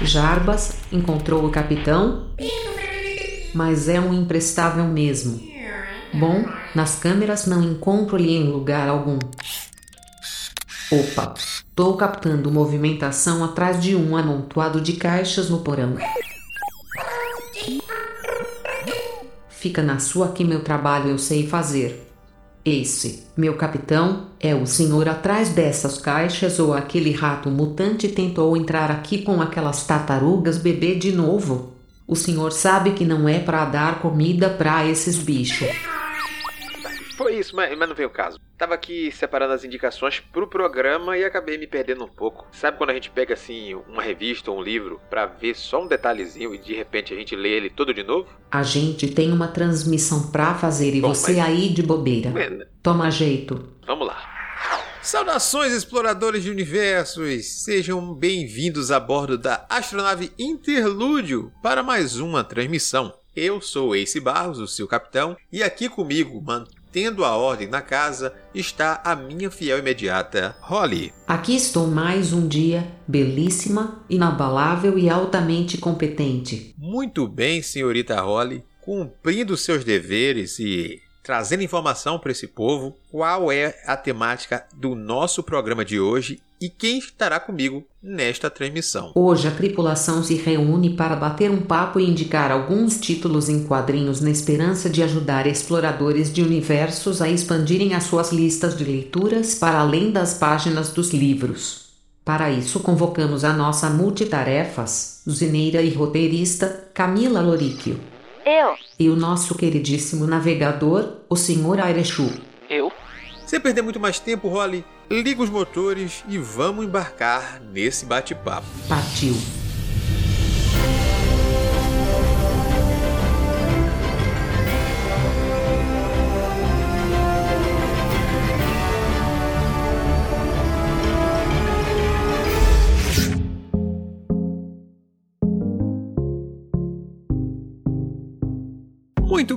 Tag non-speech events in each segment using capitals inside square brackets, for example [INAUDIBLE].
Jarbas encontrou o capitão, mas é um imprestável mesmo. Bom, nas câmeras não encontro-lhe em lugar algum. Opa, estou captando movimentação atrás de um amontoado de caixas no porão. Fica na sua que meu trabalho eu sei fazer. Esse, meu capitão, é o senhor atrás dessas caixas ou aquele rato mutante tentou entrar aqui com aquelas tartarugas bebê de novo? O senhor sabe que não é para dar comida para esses bichos. Foi isso, mas, mas não veio o caso. Tava aqui separando as indicações pro programa e acabei me perdendo um pouco. Sabe quando a gente pega assim uma revista ou um livro para ver só um detalhezinho e de repente a gente lê ele todo de novo? A gente tem uma transmissão pra fazer e Bom, você mas- aí de bobeira. É, Toma jeito. Vamos lá. Saudações, exploradores de universos! Sejam bem-vindos a bordo da astronave Interlúdio para mais uma transmissão. Eu sou Ace Barros, o seu capitão, e aqui comigo, mantendo a ordem na casa, está a minha fiel imediata, Holly. Aqui estou mais um dia, belíssima, inabalável e altamente competente. Muito bem, senhorita Holly, cumprindo seus deveres e trazendo informação para esse povo, qual é a temática do nosso programa de hoje e quem estará comigo nesta transmissão. Hoje a tripulação se reúne para bater um papo e indicar alguns títulos em quadrinhos na esperança de ajudar exploradores de universos a expandirem as suas listas de leituras para além das páginas dos livros. Para isso, convocamos a nossa multitarefas, usineira e roteirista Camila Loríquio, Eu? e o nosso queridíssimo navegador, o Sr. Airechu. Sem perder muito mais tempo, Holly, liga os motores e vamos embarcar nesse bate-papo. Partiu.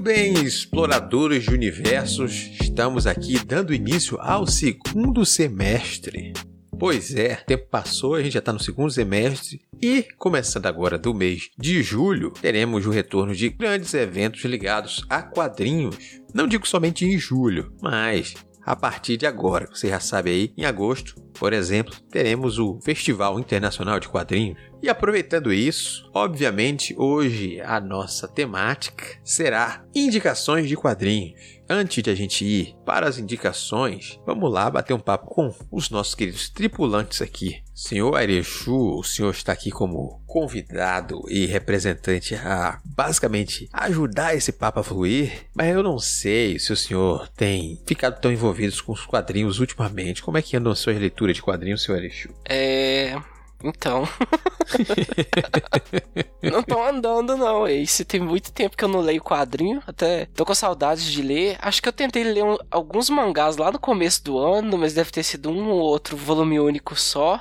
Bem, exploradores de universos, estamos aqui dando início ao segundo semestre. Pois é, o tempo passou, a gente já está no segundo semestre e, começando agora do mês de julho, teremos o retorno de grandes eventos ligados a quadrinhos. Não digo somente em julho, mas a partir de agora, você já sabe aí, em agosto, por exemplo, teremos o Festival Internacional de Quadrinhos. E aproveitando isso, obviamente hoje a nossa temática será indicações de quadrinhos. Antes de a gente ir para as indicações, vamos lá bater um papo com os nossos queridos tripulantes aqui. Senhor Airechu, o senhor está aqui como convidado e representante a basicamente ajudar esse papo a fluir, mas eu não sei se o senhor tem ficado tão envolvido com os quadrinhos ultimamente. Como é que andam as suas leituras de quadrinhos, senhor Airechu? É. Então. [LAUGHS] não tô andando, não. Esse tem muito tempo que eu não leio quadrinho. Até tô com saudades de ler. Acho que eu tentei ler um- alguns mangás lá no começo do ano, mas deve ter sido um ou outro volume único só.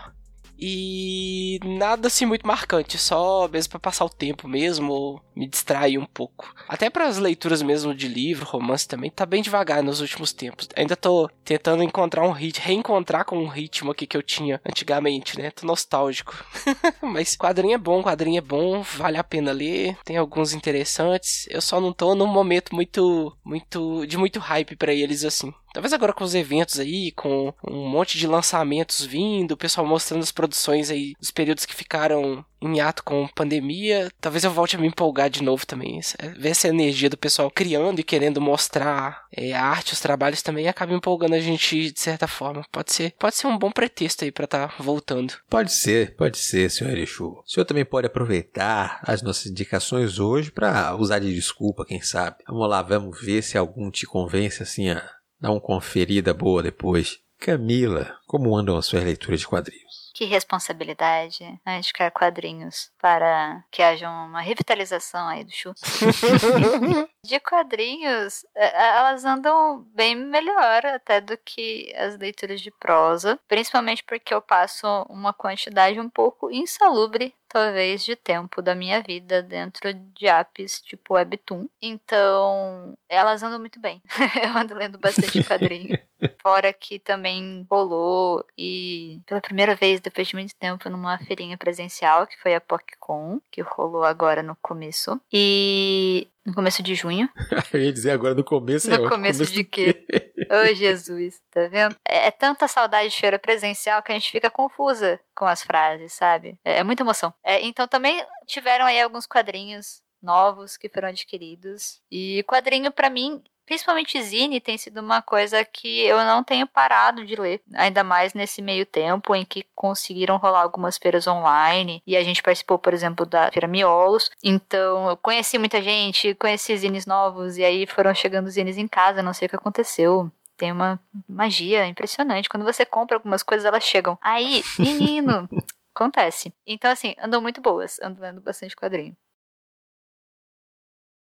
E nada assim muito marcante, só mesmo pra passar o tempo mesmo, ou me distrair um pouco. Até para as leituras mesmo de livro, romance também, tá bem devagar nos últimos tempos. Ainda tô tentando encontrar um ritmo, reencontrar com um ritmo aqui que eu tinha antigamente, né? Tô nostálgico. [LAUGHS] Mas quadrinho é bom, quadrinho é bom, vale a pena ler, tem alguns interessantes. Eu só não tô num momento muito, muito, de muito hype pra eles assim. Talvez agora com os eventos aí, com um monte de lançamentos vindo, o pessoal mostrando as produções aí dos períodos que ficaram em ato com pandemia, talvez eu volte a me empolgar de novo também. Essa- Ver essa energia do pessoal criando e querendo mostrar é, a arte, os trabalhos também acaba empolgando a gente de certa forma. Pode ser, pode ser um bom pretexto aí pra tá voltando. Pode ser, pode ser, senhor Erechu. O senhor também pode aproveitar as nossas indicações hoje para usar de desculpa, quem sabe. Vamos lá, vamos ver se algum te convence assim a dar uma conferida boa depois. Camila, como andam as suas leituras de quadrinhos? Que responsabilidade né, indicar quadrinhos para que haja uma revitalização aí do chu. [LAUGHS] De quadrinhos, é, elas andam bem melhor até do que as leituras de prosa, principalmente porque eu passo uma quantidade um pouco insalubre talvez, de tempo da minha vida dentro de apps tipo Webtoon. Então, elas andam muito bem. [LAUGHS] eu ando lendo bastante [LAUGHS] quadrinho. Fora que também rolou e pela primeira vez depois de muito tempo numa feirinha presencial, que foi a PocCon, que rolou agora no começo. E no começo de junho. [LAUGHS] eu ia dizer agora no começo. No é, começo, começo de quê? Ô, oh, Jesus, tá vendo? É, é, tanta saudade de feira presencial que a gente fica confusa com as frases, sabe? É, é muita emoção. É, então também tiveram aí alguns quadrinhos novos que foram adquiridos. E quadrinho, para mim, principalmente Zine, tem sido uma coisa que eu não tenho parado de ler. Ainda mais nesse meio tempo em que conseguiram rolar algumas feiras online. E a gente participou, por exemplo, da Feira Miolos. Então, eu conheci muita gente, conheci zines novos. E aí foram chegando zines em casa, não sei o que aconteceu tem uma magia impressionante. Quando você compra algumas coisas, elas chegam. Aí, menino, [LAUGHS] acontece. Então, assim, andam muito boas. Ando lendo bastante quadrinho.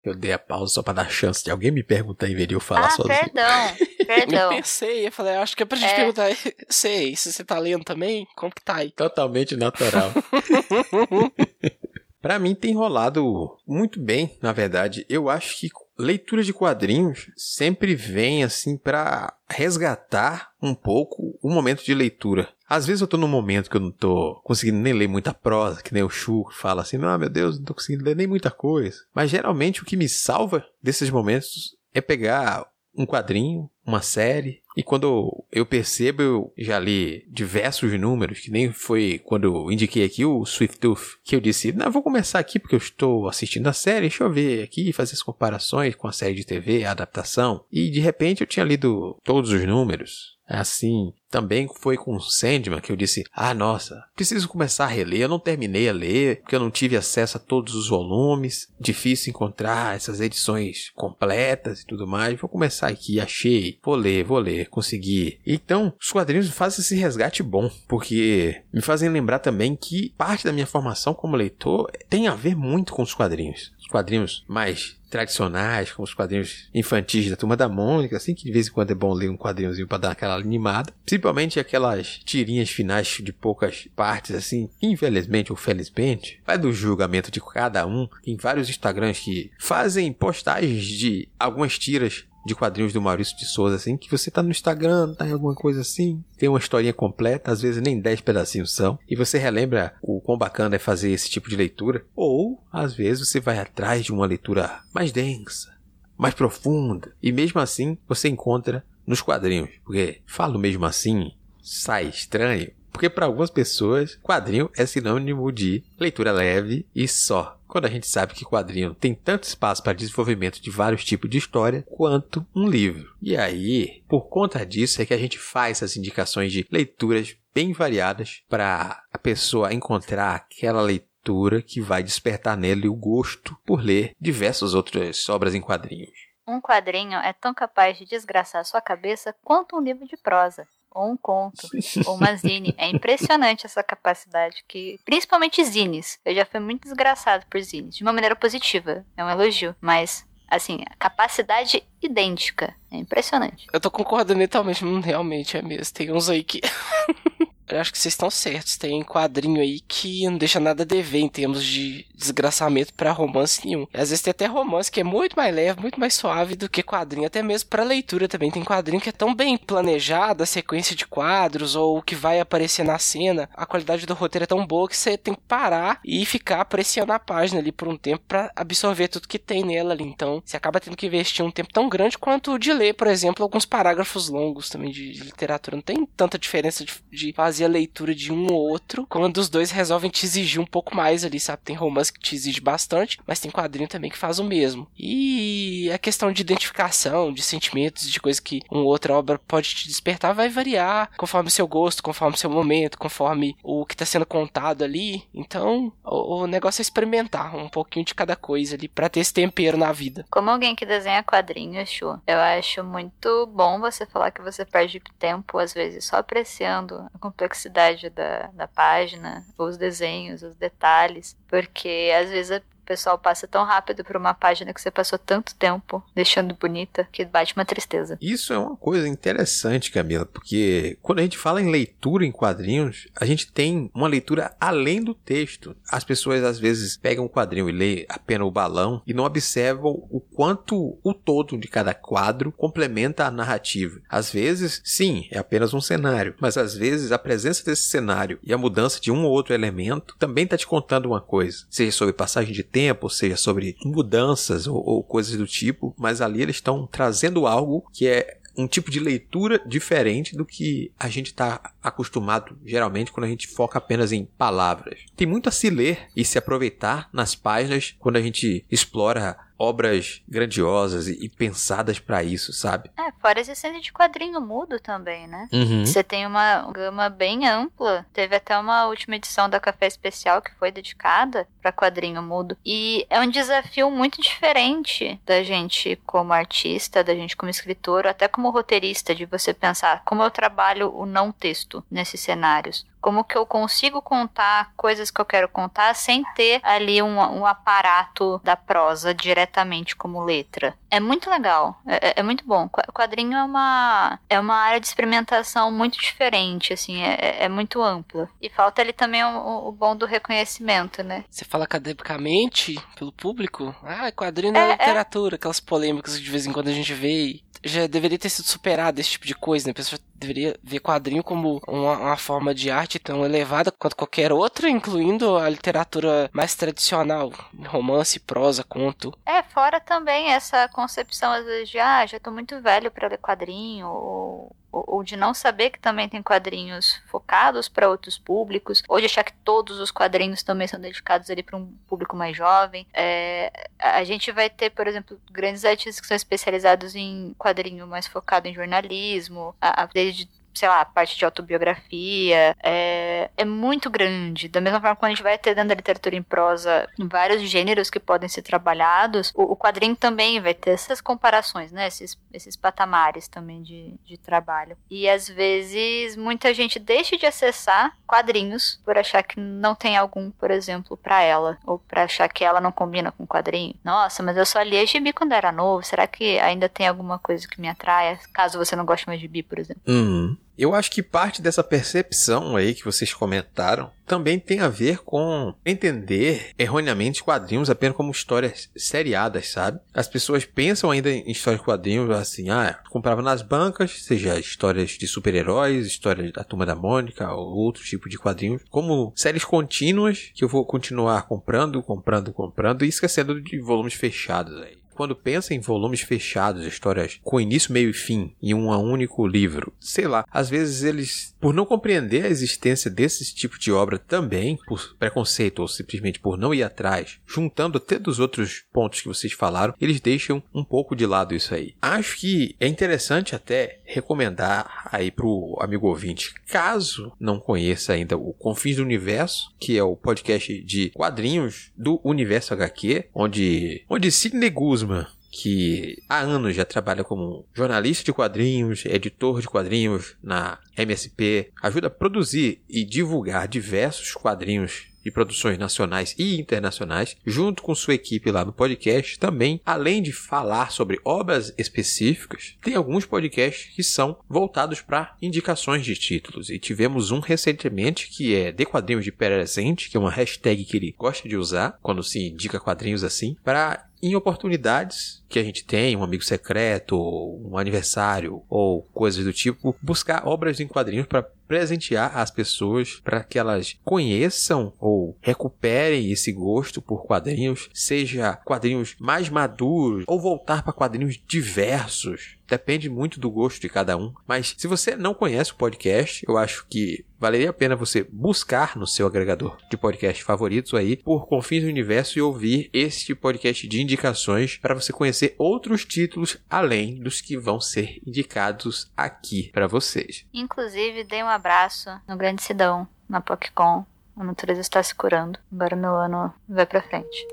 Eu dei a pausa só pra dar chance de alguém me perguntar em vez de eu falar ah, sozinho. perdão, perdão. [LAUGHS] eu pensei, eu falei, acho que é pra gente é. perguntar, [LAUGHS] sei, se você tá lendo também, como que tá aí? Totalmente natural. [LAUGHS] Para mim tem rolado muito bem, na verdade. Eu acho que leitura de quadrinhos sempre vem assim para resgatar um pouco o momento de leitura. Às vezes eu tô num momento que eu não tô conseguindo nem ler muita prosa, que nem o Chu fala assim, não, meu Deus, não tô conseguindo ler nem muita coisa. Mas geralmente o que me salva desses momentos é pegar um quadrinho, uma série. E quando eu percebo, eu já li diversos números, que nem foi quando eu indiquei aqui o Swift Tooth, que eu disse, não, vou começar aqui porque eu estou assistindo a série, deixa eu ver aqui, fazer as comparações com a série de TV, a adaptação. E de repente eu tinha lido todos os números. Assim, também foi com Sandman que eu disse: Ah, nossa, preciso começar a reler. Eu não terminei a ler porque eu não tive acesso a todos os volumes. Difícil encontrar essas edições completas e tudo mais. Vou começar aqui, achei. Vou ler, vou ler, consegui. Então, os quadrinhos fazem esse resgate bom, porque me fazem lembrar também que parte da minha formação como leitor tem a ver muito com os quadrinhos. Os quadrinhos mais tradicionais, como os quadrinhos infantis da Turma da Mônica, assim, que de vez em quando é bom ler um quadrinhozinho para dar aquela animada. Principalmente aquelas tirinhas finais de poucas partes, assim, infelizmente ou felizmente, vai do julgamento de cada um. Tem vários Instagrams que fazem postagens de algumas tiras de quadrinhos do Maurício de Souza, assim, que você tá no Instagram, tá em alguma coisa assim, tem uma historinha completa, às vezes nem 10 pedacinhos são, e você relembra o quão bacana é fazer esse tipo de leitura, ou às vezes você vai atrás de uma leitura mais densa, mais profunda, e mesmo assim você encontra nos quadrinhos, porque falo mesmo assim, sai estranho, porque para algumas pessoas, quadrinho é sinônimo de leitura leve e só quando a gente sabe que quadrinho tem tanto espaço para desenvolvimento de vários tipos de história quanto um livro. E aí, por conta disso, é que a gente faz essas indicações de leituras bem variadas para a pessoa encontrar aquela leitura que vai despertar nele o gosto por ler diversas outras obras em quadrinhos. Um quadrinho é tão capaz de desgraçar sua cabeça quanto um livro de prosa ou um conto, [LAUGHS] ou uma zine. É impressionante essa capacidade que, principalmente zines. Eu já fui muito desgraçado por zines, de uma maneira positiva. É um elogio, mas assim, capacidade idêntica. É impressionante. Eu tô concordando mentalmente, realmente é mesmo. Tem uns aí que [LAUGHS] Eu acho que vocês estão certos. Tem quadrinho aí que não deixa nada a dever em termos de desgraçamento para romance nenhum. Às vezes tem até romance que é muito mais leve, muito mais suave do que quadrinho, até mesmo para leitura também. Tem quadrinho que é tão bem planejado, a sequência de quadros ou o que vai aparecer na cena, a qualidade do roteiro é tão boa que você tem que parar e ficar apreciando a página ali por um tempo para absorver tudo que tem nela ali. Então, você acaba tendo que investir um tempo tão grande quanto o de ler, por exemplo, alguns parágrafos longos também de, literatura. Não tem tanta diferença de, de fazer a leitura de um ou outro, quando os dois resolvem te exigir um pouco mais ali, sabe? Tem romance que te exige bastante, mas tem quadrinho também que faz o mesmo. E a questão de identificação, de sentimentos, de coisa que uma outra obra pode te despertar, vai variar conforme o seu gosto, conforme o seu momento, conforme o que está sendo contado ali. Então, o, o negócio é experimentar um pouquinho de cada coisa ali para ter esse tempero na vida. Como alguém que desenha quadrinhos, Chu, eu acho muito bom você falar que você perde tempo, às vezes, só apreciando a complexidade da, da página, os desenhos, os detalhes, porque às vezes pessoal passa tão rápido por uma página que você passou tanto tempo deixando bonita que bate uma tristeza. Isso é uma coisa interessante, Camila, porque quando a gente fala em leitura em quadrinhos, a gente tem uma leitura além do texto. As pessoas às vezes pegam um quadrinho e lê apenas o balão e não observam o quanto o todo de cada quadro complementa a narrativa. Às vezes, sim, é apenas um cenário, mas às vezes a presença desse cenário e a mudança de um ou outro elemento também está te contando uma coisa, seja sobre passagem de tempo, seja sobre mudanças ou, ou coisas do tipo, mas ali eles estão trazendo algo que é um tipo de leitura diferente do que a gente está acostumado geralmente quando a gente foca apenas em palavras. Tem muito a se ler e se aproveitar nas páginas quando a gente explora obras grandiosas e, pensadas para isso, sabe? É, fora esse centro de quadrinho mudo também, né? Uhum. Você tem uma gama bem ampla. Teve até uma última edição da Café Especial que foi dedicada para quadrinho mudo. E é um desafio muito diferente da gente como artista, da gente como escritor, até como roteirista, de você pensar como eu trabalho o não texto nesses cenários como que eu consigo contar coisas que eu quero contar sem ter ali um, um aparato da prosa diretamente como letra. É muito legal, é, é, é muito bom. O quadrinho é uma, é uma área de experimentação muito diferente, assim, é, é, é muito ampla. E falta ali também o, o, bom do reconhecimento, né? Você fala academicamente, pelo público, ah, quadrinho é, é literatura, aquelas polêmicas que de vez em quando a gente vê já deveria ter sido superado esse tipo de coisa, né? A pessoa deveria ver quadrinho como uma, uma, forma de arte tão elevada quanto qualquer outra, incluindo a literatura mais tradicional, romance, prosa, conto. É, fora também essa concepção às vezes de, ah, já tô muito velho para ler quadrinho, ou ou de não saber que também tem quadrinhos focados para outros públicos, ou de achar que todos os quadrinhos também são dedicados ali para um público mais jovem. É, a gente vai ter, por exemplo, grandes artistas que são especializados em quadrinho mais focado em jornalismo, a, a, desde sei lá, parte de autobiografia, é, é muito grande. Da mesma forma que a gente vai ter dentro da literatura em prosa vários gêneros que podem ser trabalhados, o, o quadrinho também vai ter essas comparações, né? Esses, esses patamares também de, de trabalho. E às vezes muita gente deixa de acessar quadrinhos por achar que não tem algum, por exemplo, para ela, ou para achar que ela não combina com quadrinho. Nossa, mas eu só lia gibi quando era novo. Será que ainda tem alguma coisa que me atraia? Caso você não goste mais de gibi, por exemplo. Uhum. Eu acho que parte dessa percepção aí que vocês comentaram também tem a ver com entender erroneamente quadrinhos apenas como histórias seriadas, sabe? As pessoas pensam ainda em histórias de quadrinhos assim, ah, comprava nas bancas, seja histórias de super-heróis, histórias da Turma da Mônica ou outro tipo de quadrinhos, como séries contínuas que eu vou continuar comprando, comprando, comprando e esquecendo de volumes fechados aí. Quando pensa em volumes fechados, histórias com início, meio e fim, em um único livro, sei lá, às vezes eles, por não compreender a existência desse tipo de obra também, por preconceito ou simplesmente por não ir atrás, juntando até dos outros pontos que vocês falaram, eles deixam um pouco de lado isso aí. Acho que é interessante até recomendar aí pro amigo ouvinte, caso não conheça ainda o Confins do Universo, que é o podcast de quadrinhos do Universo HQ, onde, onde Sidney Guzman que há anos já trabalha como jornalista de quadrinhos, editor de quadrinhos na MSP, ajuda a produzir e divulgar diversos quadrinhos de produções nacionais e internacionais, junto com sua equipe lá no podcast, também, além de falar sobre obras específicas, tem alguns podcasts que são voltados para indicações de títulos. E tivemos um recentemente que é De Quadrinhos de Presente, que é uma hashtag que ele gosta de usar quando se indica quadrinhos assim, para em oportunidades que a gente tem, um amigo secreto, um aniversário ou coisas do tipo, buscar obras em quadrinhos para presentear as pessoas para que elas conheçam ou recuperem esse gosto por quadrinhos, seja quadrinhos mais maduros ou voltar para quadrinhos diversos. Depende muito do gosto de cada um. Mas se você não conhece o podcast, eu acho que valeria a pena você buscar no seu agregador de podcast favoritos aí por Confins do Universo e ouvir este podcast de indicações para você conhecer outros títulos além dos que vão ser indicados aqui para vocês. Inclusive, dei um abraço no Grande Sidão, na PocCon. A natureza está se curando. Agora meu ano vai para frente.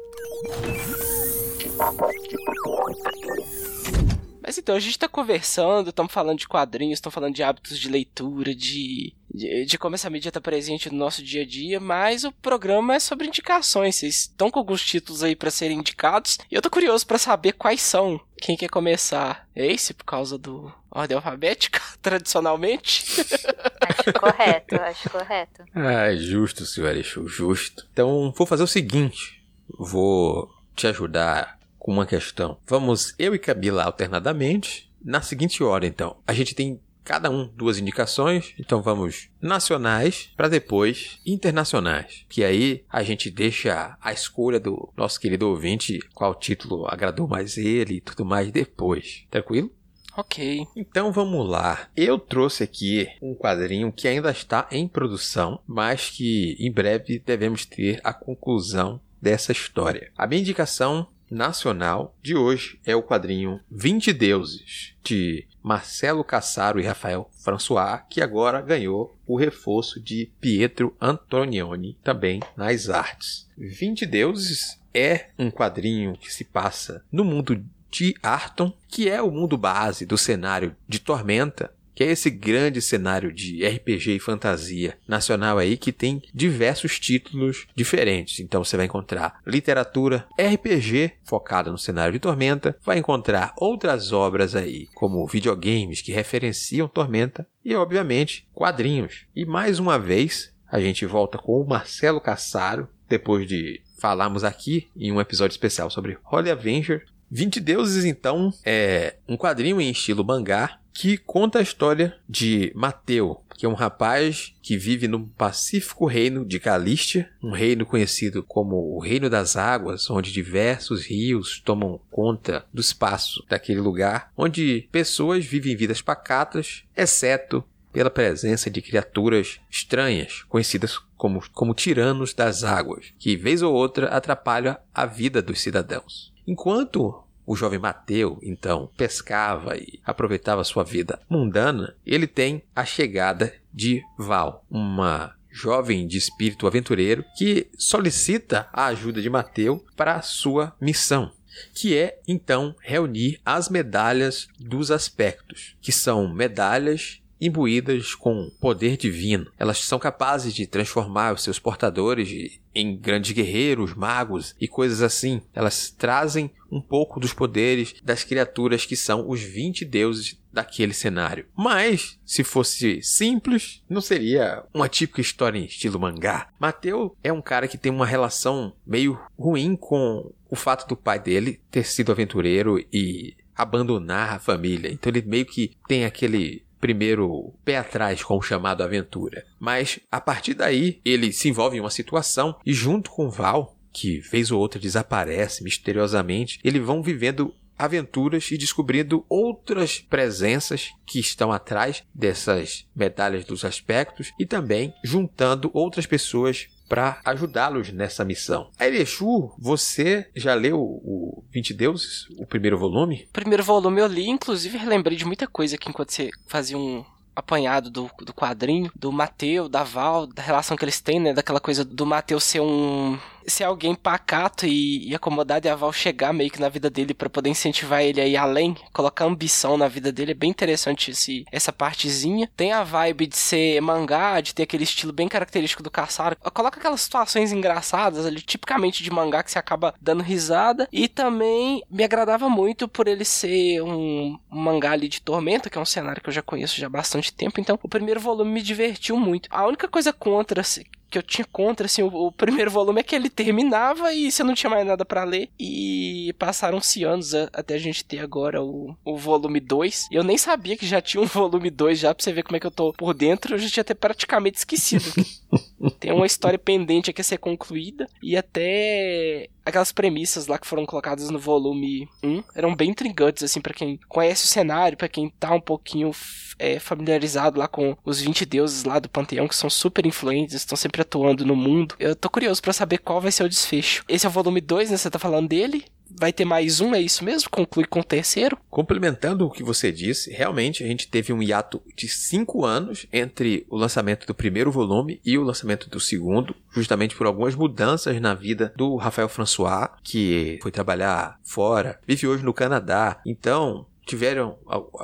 Mas então, a gente tá conversando, estamos falando de quadrinhos, estamos falando de hábitos de leitura, de de, de, como essa mídia está presente no nosso dia a dia, mas o programa é sobre indicações. Vocês estão com alguns títulos aí para serem indicados e eu tô curioso para saber quais são. Quem quer começar? Ace, por causa do ordem alfabética, [LAUGHS] tradicionalmente? Acho correto, acho correto. Ah, justo, senhor Exu, justo. Então, vou fazer o seguinte. Vou te ajudar com uma questão. Vamos eu e Camila alternadamente. Na seguinte ordem, então. A gente tem cada um duas indicações. Então vamos nacionais para depois internacionais. Que aí a gente deixa a escolha do nosso querido ouvinte, qual título agradou mais ele e tudo mais depois. Tranquilo? Ok. Então vamos lá. Eu trouxe aqui um quadrinho que ainda está em produção, mas que em breve devemos ter a conclusão dessa história. A minha indicação nacional de hoje é o quadrinho 20 Deuses, de Marcelo Cassaro e Rafael François, que agora ganhou o reforço de Pietro Antonioni também nas artes. 20 Deuses é um quadrinho que se passa no mundo de Arton, que é o mundo base do cenário de Tormenta, que é esse grande cenário de RPG e fantasia nacional aí que tem diversos títulos diferentes. Então você vai encontrar literatura, RPG focada no cenário de Tormenta, vai encontrar outras obras aí, como videogames que referenciam Tormenta e obviamente quadrinhos. E mais uma vez, a gente volta com o Marcelo Cassaro depois de falarmos aqui em um episódio especial sobre Holy Avenger. 20 Deuses, então, é um quadrinho em estilo mangá que conta a história de Mateu, que é um rapaz que vive no pacífico reino de Calístia, um reino conhecido como o Reino das Águas, onde diversos rios tomam conta do espaço daquele lugar, onde pessoas vivem vidas pacatas, exceto pela presença de criaturas estranhas, conhecidas como, como tiranos das águas, que vez ou outra atrapalham a vida dos cidadãos. Enquanto o jovem Mateu, então, pescava e aproveitava sua vida mundana, ele tem a chegada de Val, uma jovem de espírito aventureiro que solicita a ajuda de Mateu para sua missão, que é então reunir as medalhas dos aspectos, que são medalhas imbuídas com poder divino. Elas são capazes de transformar os seus portadores em grandes guerreiros, magos e coisas assim. Elas trazem um pouco dos poderes das criaturas que são os 20 deuses daquele cenário. Mas, se fosse simples, não seria uma típica história em estilo mangá. Mateu é um cara que tem uma relação meio ruim com o fato do pai dele ter sido aventureiro e abandonar a família. Então ele meio que tem aquele primeiro pé atrás com o chamado aventura. Mas a partir daí ele se envolve em uma situação e junto com Val, que vez ou outra desaparece misteriosamente, eles vão vivendo aventuras e descobrindo outras presenças que estão atrás dessas medalhas dos aspectos e também juntando outras pessoas para ajudá-los nessa missão. Erechu, você já leu o 20 Deuses, o primeiro volume? O primeiro volume eu li, inclusive lembrei de muita coisa aqui enquanto você fazia um apanhado do, do quadrinho, do Mateu, da Val, da relação que eles têm, né? Daquela coisa do Mateu ser um ser alguém pacato e, e acomodado e a Val chegar meio que na vida dele para poder incentivar ele a ir além, colocar ambição na vida dele, é bem interessante esse, essa partezinha. Tem a vibe de ser mangá, de ter aquele estilo bem característico do Caçaro. Coloca aquelas situações engraçadas ali, tipicamente de mangá que você acaba dando risada. E também me agradava muito por ele ser um mangá ali de Tormenta, que é um cenário que eu já conheço já há bastante tempo. Então, o primeiro volume me divertiu muito. A única coisa contra que eu tinha contra, assim, o, o, primeiro [LAUGHS] volume é que ele terminava e você não tinha mais nada para ler. E passaram-se anos a, até a gente ter agora o, o volume 2. Eu nem sabia que já tinha um [LAUGHS] volume 2 já, pra você ver como é que eu tô por dentro. Eu já tinha até praticamente esquecido. [LAUGHS] Tem uma história pendente aqui a ser concluída. E até aquelas premissas lá que foram colocadas no volume 1 eram bem intrigantes, assim, para quem conhece o cenário, para quem tá um pouquinho é, familiarizado lá com os 20 deuses lá do panteão, que são super influentes, estão sempre atuando no mundo. Eu tô curioso para saber qual vai ser o desfecho. Esse é o volume 2, né? Você tá falando dele? vai ter mais um, é isso mesmo? Conclui com o terceiro? Complementando o que você disse, realmente a gente teve um hiato de cinco anos entre o lançamento do primeiro volume e o lançamento do segundo, justamente por algumas mudanças na vida do Rafael François, que foi trabalhar fora, vive hoje no Canadá. Então, tiveram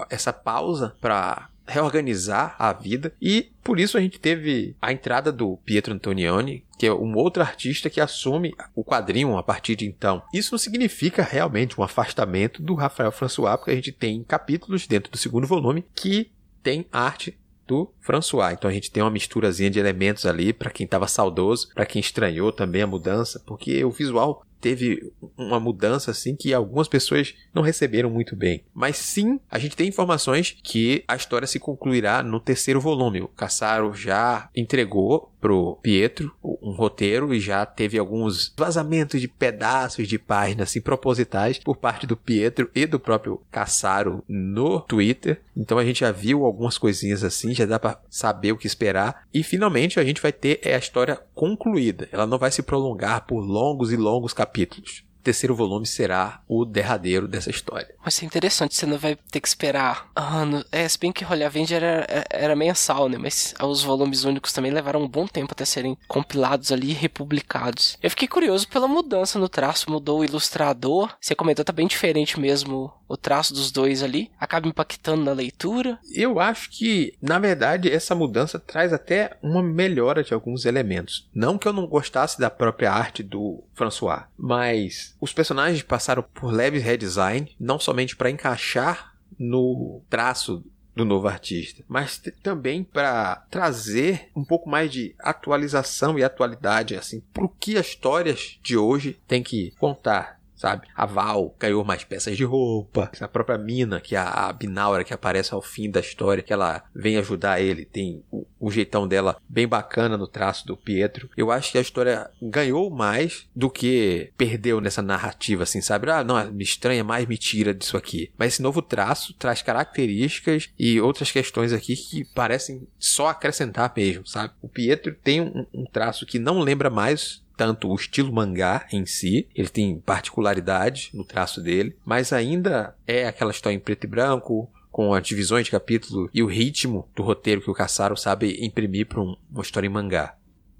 essa pausa para reorganizar a vida e por isso a gente teve a entrada do Pietro Antonioni, que é um outro artista que assume o quadrinho a partir de então. Isso não significa realmente um afastamento do Rafael François, porque a gente tem capítulos dentro do segundo volume que tem arte do François. Então a gente tem uma misturazinha de elementos ali para quem estava saudoso, para quem estranhou também a mudança, porque o visual teve uma mudança assim que algumas pessoas não receberam muito bem. Mas sim, a gente tem informações que a história se concluirá no terceiro volume. O Cassaro já entregou pro Pietro um roteiro e já teve alguns vazamentos de pedaços de páginas assim propositais por parte do Pietro e do próprio Cassaro no Twitter. Então a gente já viu algumas coisinhas assim, já dá para saber o que esperar e finalmente a gente vai ter a história concluída. Ela não vai se prolongar por longos e longos capítulos terceiro volume será o derradeiro dessa história. Vai ser interessante, você não vai ter que esperar anos. É, se bem que Holy Avenger era, era mensal, né? Mas os volumes únicos também levaram um bom tempo até serem compilados ali e republicados. Eu fiquei curioso pela mudança no traço, mudou o ilustrador. Você comentou, tá bem diferente mesmo o traço dos dois ali. Acaba impactando na leitura. Eu acho que, na verdade, essa mudança traz até uma melhora de alguns elementos. Não que eu não gostasse da própria arte do François, mas os personagens passaram por leves redesign, não somente para encaixar no traço do novo artista, mas também para trazer um pouco mais de atualização e atualidade assim para o que as histórias de hoje têm que contar sabe? A Val ganhou mais peças de roupa. A própria Mina, que é a, Binaura que aparece ao fim da história, que ela vem ajudar ele, tem o, o, jeitão dela bem bacana no traço do Pietro. Eu acho que a história ganhou mais do que perdeu nessa narrativa, assim, sabe? Ah, não, me estranha mais, me tira disso aqui. Mas esse novo traço traz características e outras questões aqui que parecem só acrescentar mesmo, sabe? O Pietro tem um, um traço que não lembra mais tanto o estilo mangá em si, ele tem particularidade no traço dele, mas ainda é aquela história em preto e branco, com as divisões de capítulo e o ritmo do roteiro que o Caçaro sabe imprimir para um, uma história em mangá.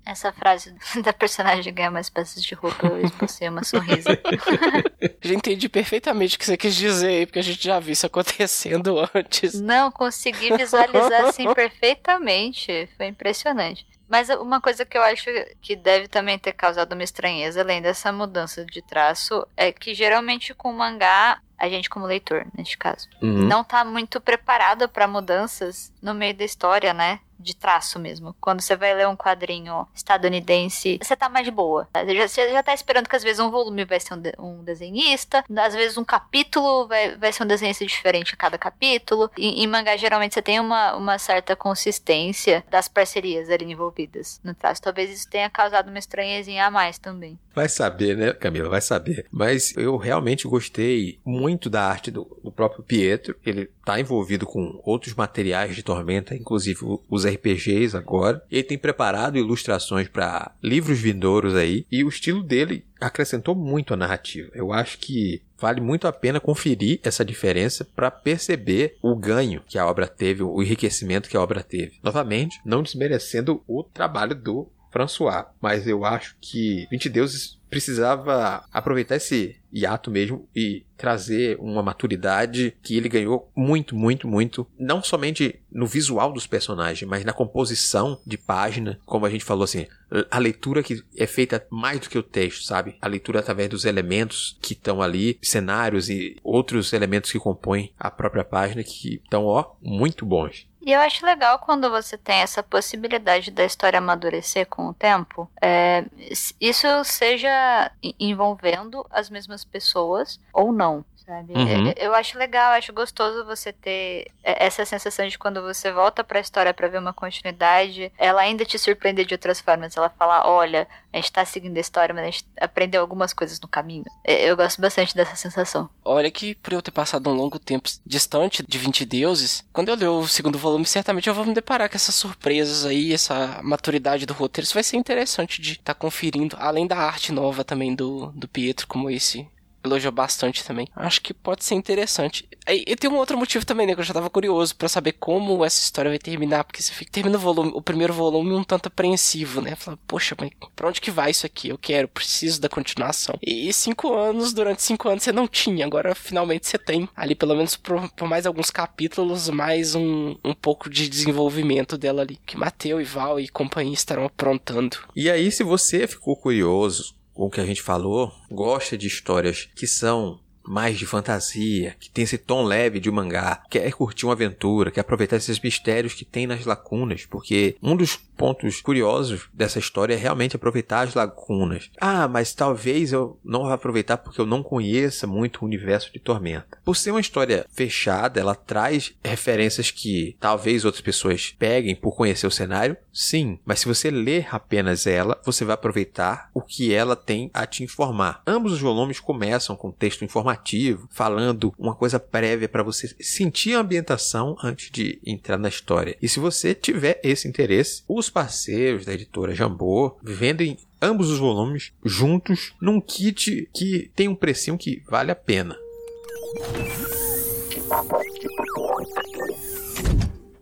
Essa frase [LAUGHS] da personagem ganhar mais peças de roupa, eu expulsei uma sorriso. [LAUGHS] já entendi perfeitamente o que você quis dizer, porque a gente já viu isso acontecendo [LAUGHS] antes. Não, consegui visualizar assim perfeitamente. Foi impressionante. Mas uma coisa que eu acho que deve também ter causado uma estranheza, além dessa mudança de traço, é que geralmente com mangá, a gente como leitor, neste caso, uhum. não tá muito preparado para mudanças no meio da história, né? De traço mesmo. Quando você vai ler um quadrinho estadunidense, você tá mais de boa. Você já, você já tá esperando que às vezes um volume vai ser um, de, um desenhista, às vezes um capítulo vai, vai ser um desenhista diferente a cada capítulo. E, em mangá, geralmente, você tem uma, uma certa consistência das parcerias ali envolvidas no traço. Talvez isso tenha causado uma estranhezinha a mais também. Vai saber, né, Camila? Vai saber. Mas eu realmente gostei muito da arte do, do próprio Pietro. Ele tá envolvido com outros materiais de Tormenta, inclusive os RPGs agora. Ele tem preparado ilustrações para livros vindouros aí. E o estilo dele acrescentou muito a narrativa. Eu acho que vale muito a pena conferir essa diferença para perceber o ganho que a obra teve, o enriquecimento que a obra teve. Novamente, não desmerecendo o trabalho do François, mas eu acho que 20 Deuses precisava aproveitar esse hiato mesmo e trazer uma maturidade que ele ganhou muito, muito, muito, não somente no visual dos personagens, mas na composição de página, como a gente falou assim, a leitura que é feita mais do que o texto, sabe? A leitura através dos elementos que estão ali, cenários e outros elementos que compõem a própria página que estão, ó, muito bons. E eu acho legal quando você tem essa possibilidade da história amadurecer com o tempo. É, isso seja envolvendo as mesmas pessoas ou não sabe? Uhum. Eu acho legal, acho gostoso você ter essa sensação de quando você volta para a história para ver uma continuidade, ela ainda te surpreender de outras formas. Ela fala, olha, a gente tá seguindo a história, mas a gente aprendeu algumas coisas no caminho. Eu gosto bastante dessa sensação. Olha que por eu ter passado um longo tempo distante de 20 deuses, quando eu ler o segundo volume, certamente eu vou me deparar com essas surpresas aí, essa maturidade do roteiro. Isso vai ser interessante de estar tá conferindo, além da arte nova também do, do Pietro, como esse elogiou bastante também. Acho que pode ser interessante. E, e tem um outro motivo também, né? Que eu já tava curioso para saber como essa história vai terminar. Porque você fica, termina o, volume, o primeiro volume um tanto apreensivo, né? Fala, poxa, mas pra onde que vai isso aqui? Eu quero, preciso da continuação. E, e cinco anos, durante cinco anos você não tinha. Agora finalmente você tem. Ali, pelo menos por, por mais alguns capítulos, mais um, um pouco de desenvolvimento dela ali. Que Mateu e Val e companhia estarão aprontando. E aí, se você ficou curioso com o que a gente falou, gosta de histórias que são mais de fantasia, que tem esse tom leve de mangá, quer curtir uma aventura, quer aproveitar esses mistérios que tem nas lacunas, porque um dos pontos curiosos dessa história é realmente aproveitar as lacunas. Ah, mas talvez eu não vá aproveitar porque eu não conheça muito o universo de Tormenta. Por ser uma história fechada, ela traz referências que talvez outras pessoas peguem por conhecer o cenário, sim, mas se você ler apenas ela, você vai aproveitar o que ela tem a te informar. Ambos os volumes começam com texto informativo, falando uma coisa prévia para você sentir a ambientação antes de entrar na história. E se você tiver esse interesse, os parceiros da editora Jambô vendem ambos os volumes juntos num kit que tem um precinho que vale a pena.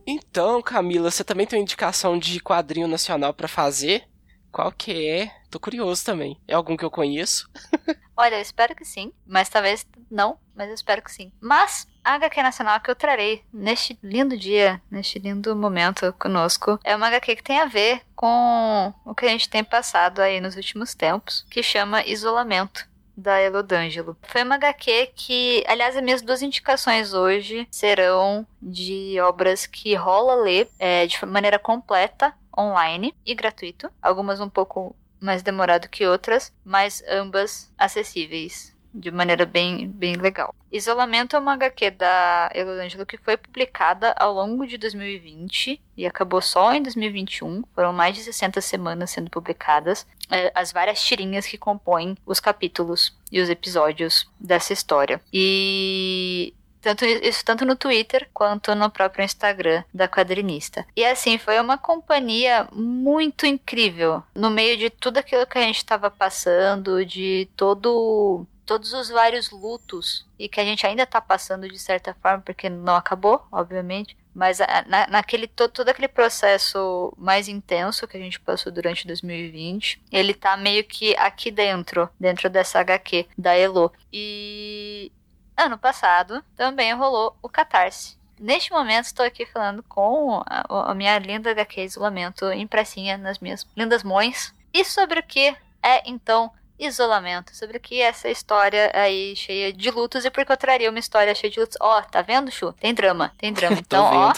Então, Camila, você também tem uma indicação de quadrinho nacional para fazer? Qual que é? Tô curioso também. É algum que eu conheço? [LAUGHS] Olha, eu espero que sim, mas talvez não, mas eu espero que sim. Mas a HQ nacional que eu trarei neste lindo dia, neste lindo momento conosco, é uma HQ que tem a ver com o que a gente tem passado aí nos últimos tempos, que chama Isolamento da Elo D'Angelo. Foi uma HQ que, aliás, as minhas duas indicações hoje serão de obras que rola ler é, de maneira completa, online e gratuito. Algumas um pouco mais demorado que outras, mas ambas acessíveis de maneira bem, bem legal. Isolamento é uma HQ da Elodângelo que foi publicada ao longo de 2020 e acabou só em 2021. Foram mais de 60 semanas sendo publicadas é, as várias tirinhas que compõem os capítulos e os episódios dessa história. E tanto, isso tanto no Twitter quanto no próprio Instagram da quadrinista. E assim, foi uma companhia muito incrível. No meio de tudo aquilo que a gente estava passando, de todo todos os vários lutos e que a gente ainda tá passando de certa forma, porque não acabou, obviamente, mas na, naquele todo, todo aquele processo mais intenso que a gente passou durante 2020, ele tá meio que aqui dentro, dentro dessa HQ da Elo. E ano passado também rolou o Catarse. Neste momento estou aqui falando com a, a minha linda HQ Isolamento impressinha nas minhas lindas mãos. E sobre o que é então isolamento, sobre o que é essa história aí cheia de lutos e porque eu traria uma história cheia de lutos. Ó, oh, tá vendo, Chu? Tem drama, tem drama. [LAUGHS] Então, ó,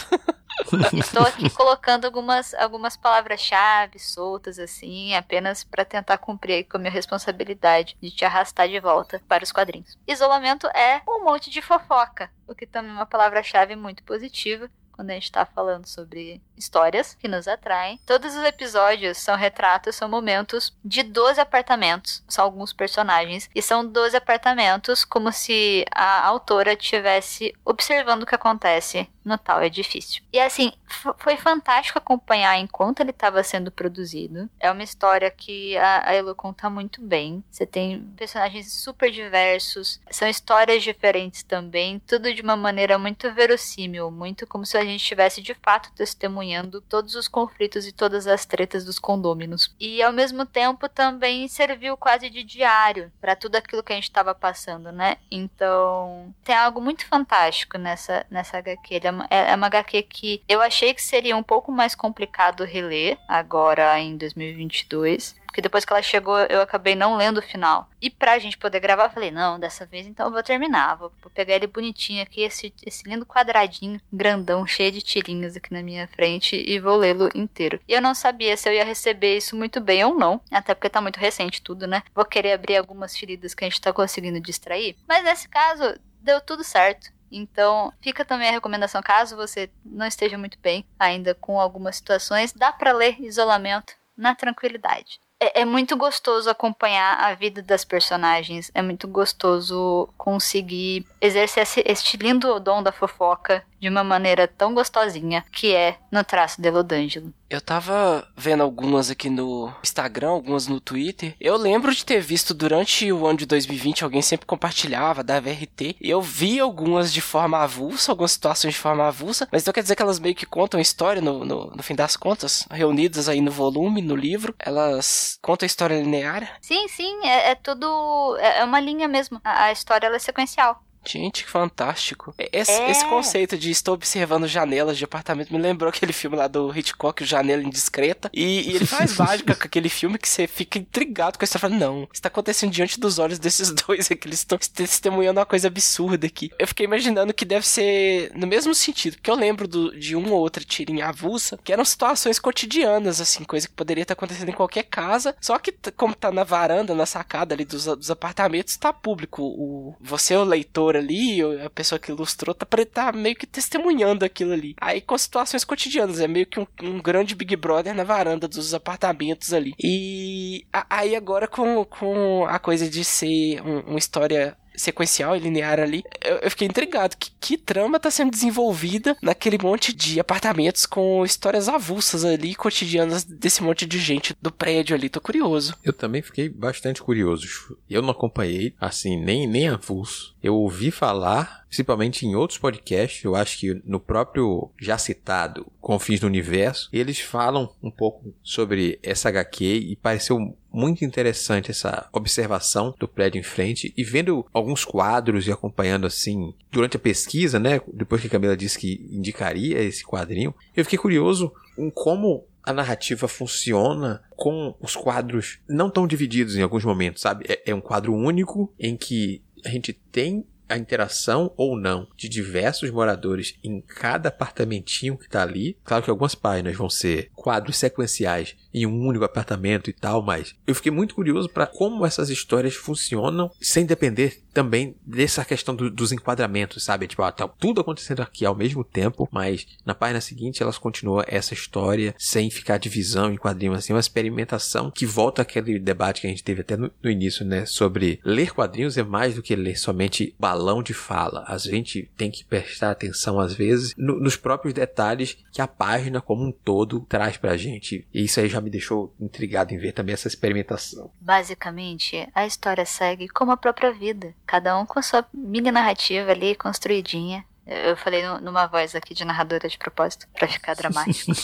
estou aqui colocando algumas, algumas palavras-chave soltas assim, apenas para tentar cumprir com a minha responsabilidade de te arrastar de volta para os quadrinhos. Isolamento é um monte de fofoca, o que também é uma palavra-chave muito positiva quando a gente está falando sobre histórias que nos atraem. Todos os episódios são retratos, são momentos de 12 apartamentos. São alguns personagens. E são 12 apartamentos como se a autora estivesse observando o que acontece no tal edifício. E assim, foi fantástico acompanhar enquanto ele estava sendo produzido. É uma história que a, a Elo conta muito bem. Você tem personagens super diversos, são histórias diferentes também, tudo de uma maneira muito verossímil, muito como se a gente estivesse de fato testemunhando todos os conflitos e todas as tretas dos condôminos. E ao mesmo tempo também serviu quase de diário para tudo aquilo que a gente estava passando, né? Então, tem algo muito fantástico nessa nessa HQ. Ele é é, é uma HQ que eu achei que seria um pouco mais complicado reler agora em 2022 porque depois que ela chegou eu acabei não lendo o final. E pra gente poder gravar, eu falei, não, dessa vez então eu vou terminar, vou, pegar ele bonitinho aqui, esse, esse lindo quadradinho, grandão, cheio de tirinhas aqui na minha frente e vou lê-lo inteiro. E eu não sabia se eu ia receber isso muito bem ou não, até porque tá muito recente tudo, né? Vou querer abrir algumas feridas que a gente tá conseguindo distrair, mas nesse caso deu tudo certo. Então, fica também a recomendação, caso você não esteja muito bem ainda com algumas situações, dá para ler isolamento na tranquilidade. É, é, muito gostoso acompanhar a vida das personagens. É muito gostoso conseguir exercer esse, este lindo dom da fofoca de uma maneira tão gostosinha, que é no traço de Elodângelo. Eu tava vendo algumas aqui no Instagram, algumas no Twitter. Eu lembro de ter visto durante o ano de 2020, alguém sempre compartilhava, dava RT. Eu vi algumas de forma avulsa, algumas situações de forma avulsa, mas então quer dizer que elas meio que contam história no, no, no fim das contas, reunidas aí no volume, no livro. Elas contam a história linear? Sim, sim, é, é tudo. É, é uma linha mesmo. A, a história é sequencial. Gente, que fantástico. Esse, é. esse, conceito de estou observando janelas de apartamento me lembrou aquele filme lá do Hitchcock, o Janela Indiscreta. E, e ele faz [LAUGHS] mágica com aquele filme que você fica intrigado com a história. Não, está acontecendo diante dos olhos desses [LAUGHS] dois aqui. Eles estão testemunhando uma coisa absurda aqui. Eu fiquei imaginando que deve ser no mesmo sentido, porque eu lembro do, de uma ou outra tirinha avulsa, que eram situações cotidianas, assim, coisa que poderia estar acontecendo em qualquer casa. Só que, como tá na varanda, na sacada ali dos, dos apartamentos, tá público. O, você, o leitor, ali, a pessoa que ilustrou, tá, tá meio que testemunhando aquilo ali. Aí com situações cotidianas, é meio que um, um grande Big Brother na varanda dos apartamentos ali. E aí agora com, com a coisa de ser um, uma história sequencial e linear ali, eu, eu fiquei intrigado. Que, que trama tá sendo desenvolvida naquele monte de apartamentos com histórias avulsas ali, cotidianas desse monte de gente do prédio ali? Tô curioso. Eu também fiquei bastante curioso. Eu não acompanhei, assim, nem, nem avulso. Eu ouvi falar, principalmente em outros podcasts, eu acho que no próprio já citado Confins do Universo, eles falam um pouco sobre essa HQ e pareceu muito interessante essa observação do prédio em frente e vendo alguns quadros e acompanhando assim durante a pesquisa, né? Depois que a Camila disse que indicaria esse quadrinho, eu fiquei curioso em como a narrativa funciona com os quadros não tão divididos em alguns momentos, sabe? É, é um quadro único em que a gente tem a interação ou não de diversos moradores em cada apartamentinho que está ali. Claro que algumas páginas vão ser quadros sequenciais em um único apartamento e tal, mas eu fiquei muito curioso para como essas histórias funcionam sem depender também dessa questão do, dos enquadramentos, sabe? Tipo, ah, tá tudo acontecendo aqui ao mesmo tempo, mas na página seguinte elas continuam essa história sem ficar divisão em quadrinhos, assim, uma experimentação que volta àquele debate que a gente teve até no, no início, né? Sobre ler quadrinhos é mais do que ler somente balão de fala. A gente tem que prestar atenção, às vezes, no, nos próprios detalhes que a página como um todo traz pra gente. E isso aí já me deixou intrigado em ver também essa experimentação. Basicamente, a história segue como a própria vida, cada um com a sua mini narrativa ali construidinha. Eu falei numa voz aqui de narradora de propósito, para ficar dramático. [LAUGHS]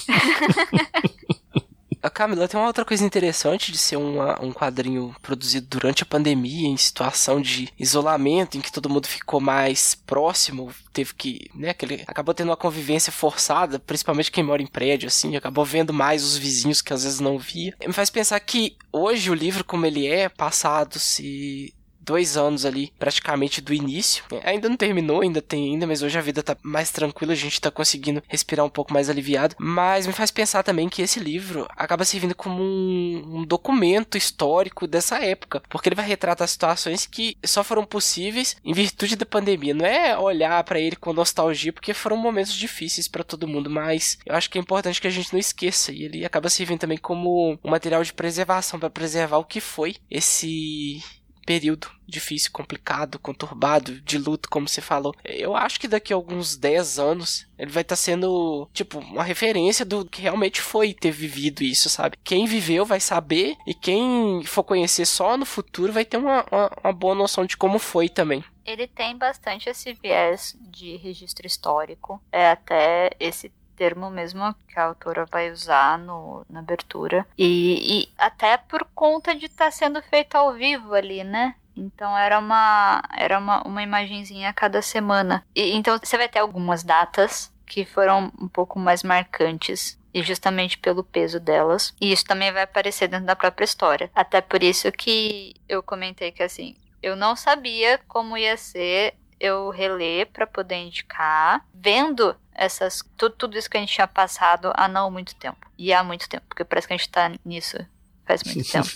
[LAUGHS] A Camila tem uma outra coisa interessante de ser uma, um quadrinho produzido durante a pandemia, em situação de isolamento, em que todo mundo ficou mais próximo, teve que, né, aquele, acabou tendo uma convivência forçada, principalmente quem mora em prédio, assim, acabou vendo mais os vizinhos que às vezes não via. Me faz pensar que hoje o livro como ele é, passado se dois anos ali, praticamente do início. Ainda não terminou, ainda tem ainda, mas hoje a vida tá mais tranquila, a gente tá conseguindo respirar um pouco mais aliviado. Mas me faz pensar também que esse livro acaba servindo como um, um documento histórico dessa época, porque ele vai retratar situações que só foram possíveis em virtude da pandemia. Não é olhar para ele com nostalgia, porque foram momentos difíceis para todo mundo, mas eu acho que é importante que a gente não esqueça. E ele acaba servindo também como um material de preservação para preservar o que foi esse período difícil, complicado, conturbado, de luto, como você falou. Eu acho que daqui a alguns 10 anos ele vai estar tá sendo, tipo, uma referência do que realmente foi ter vivido isso, sabe? Quem viveu vai saber e quem for conhecer só no futuro vai ter uma, uma, uma boa noção de como foi também. Ele tem bastante esse viés de registro histórico. É até esse termo mesmo que a autora vai usar no, na abertura. E, e até por conta de estar tá sendo feito ao vivo ali, né? Então era uma era uma, uma imagenzinha a cada semana. E, então você vai ter algumas datas que foram um pouco mais marcantes e justamente pelo peso delas. E isso também vai aparecer dentro da própria história. Até por isso que eu comentei que assim, eu não sabia como ia ser eu reler para poder indicar, vendo essas tudo, tudo isso que a gente tinha passado há não muito tempo. E há muito tempo, porque parece que a gente tá nisso faz muito [LAUGHS] tempo.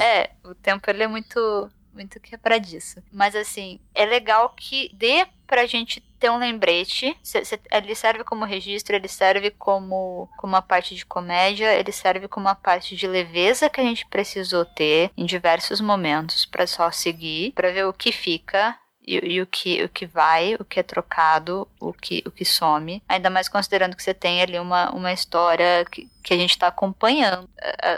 é, o tempo ele é muito muito quebradiço. Mas assim, é legal que dê pra gente ter um lembrete. Ele serve como registro, ele serve como, como uma parte de comédia, ele serve como uma parte de leveza que a gente precisou ter em diversos momentos para só seguir, para ver o que fica e, e, o, que, o que vai, o que é trocado, o que, o que some. Ainda mais considerando que você tem ali uma, uma história que, que a gente está acompanhando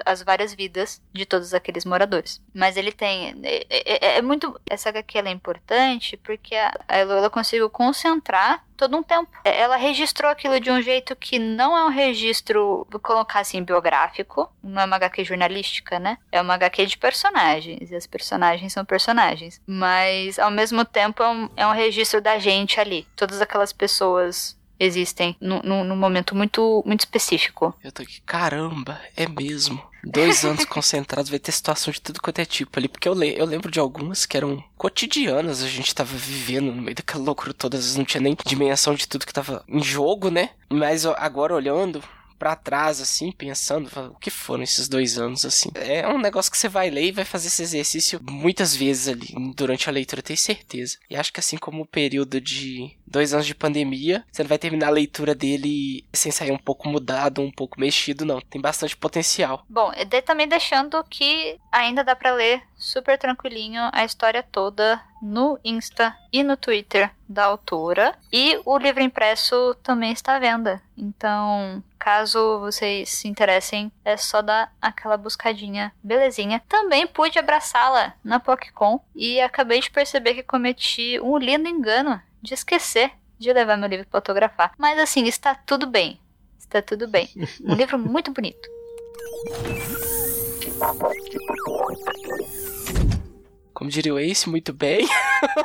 as várias vidas de todos aqueles moradores. Mas ele tem. É, é, é, muito. Essa HQ é importante porque a, a conseguiu concentrar todo um tempo. É, ela registrou aquilo de um jeito que não é um registro, vou colocar assim, biográfico, não é uma HQ jornalística, né? É uma HQ de personagens, e as personagens são personagens. Mas, ao mesmo tempo, é um, é um registro da gente ali. Todas aquelas pessoas existem num, momento muito, muito específico. Eu tô aqui, caramba, é mesmo. Dois anos [LAUGHS] concentrados, vai ter situação de tudo quanto é tipo ali. Porque eu, le eu lembro de algumas que eram cotidianas, a gente tava vivendo no meio daquela loucura toda, às vezes não tinha nem dimensão de tudo que tava em jogo, né? Mas agora olhando, para trás, assim, pensando, o que foram esses dois anos, assim. É um negócio que você vai ler e vai fazer esse exercício muitas vezes ali, durante a leitura, tenho certeza. E acho que assim como o período de dois anos de pandemia, você não vai terminar a leitura dele sem sair um pouco mudado, um pouco mexido, não. Tem bastante potencial. Bom, e também deixando que ainda dá para ler super tranquilinho a história toda no Insta e no Twitter da autora. E o livro impresso também está à venda. Então, caso vocês se interessem, é só dar aquela buscadinha belezinha. Também pude abraçá-la na PocCon e acabei de perceber que cometi um lindo engano de esquecer de levar meu livro para fotografar. Mas assim, está tudo bem. Está tudo bem. Um livro [LAUGHS] muito bonito. Como diria o Ace, muito bem.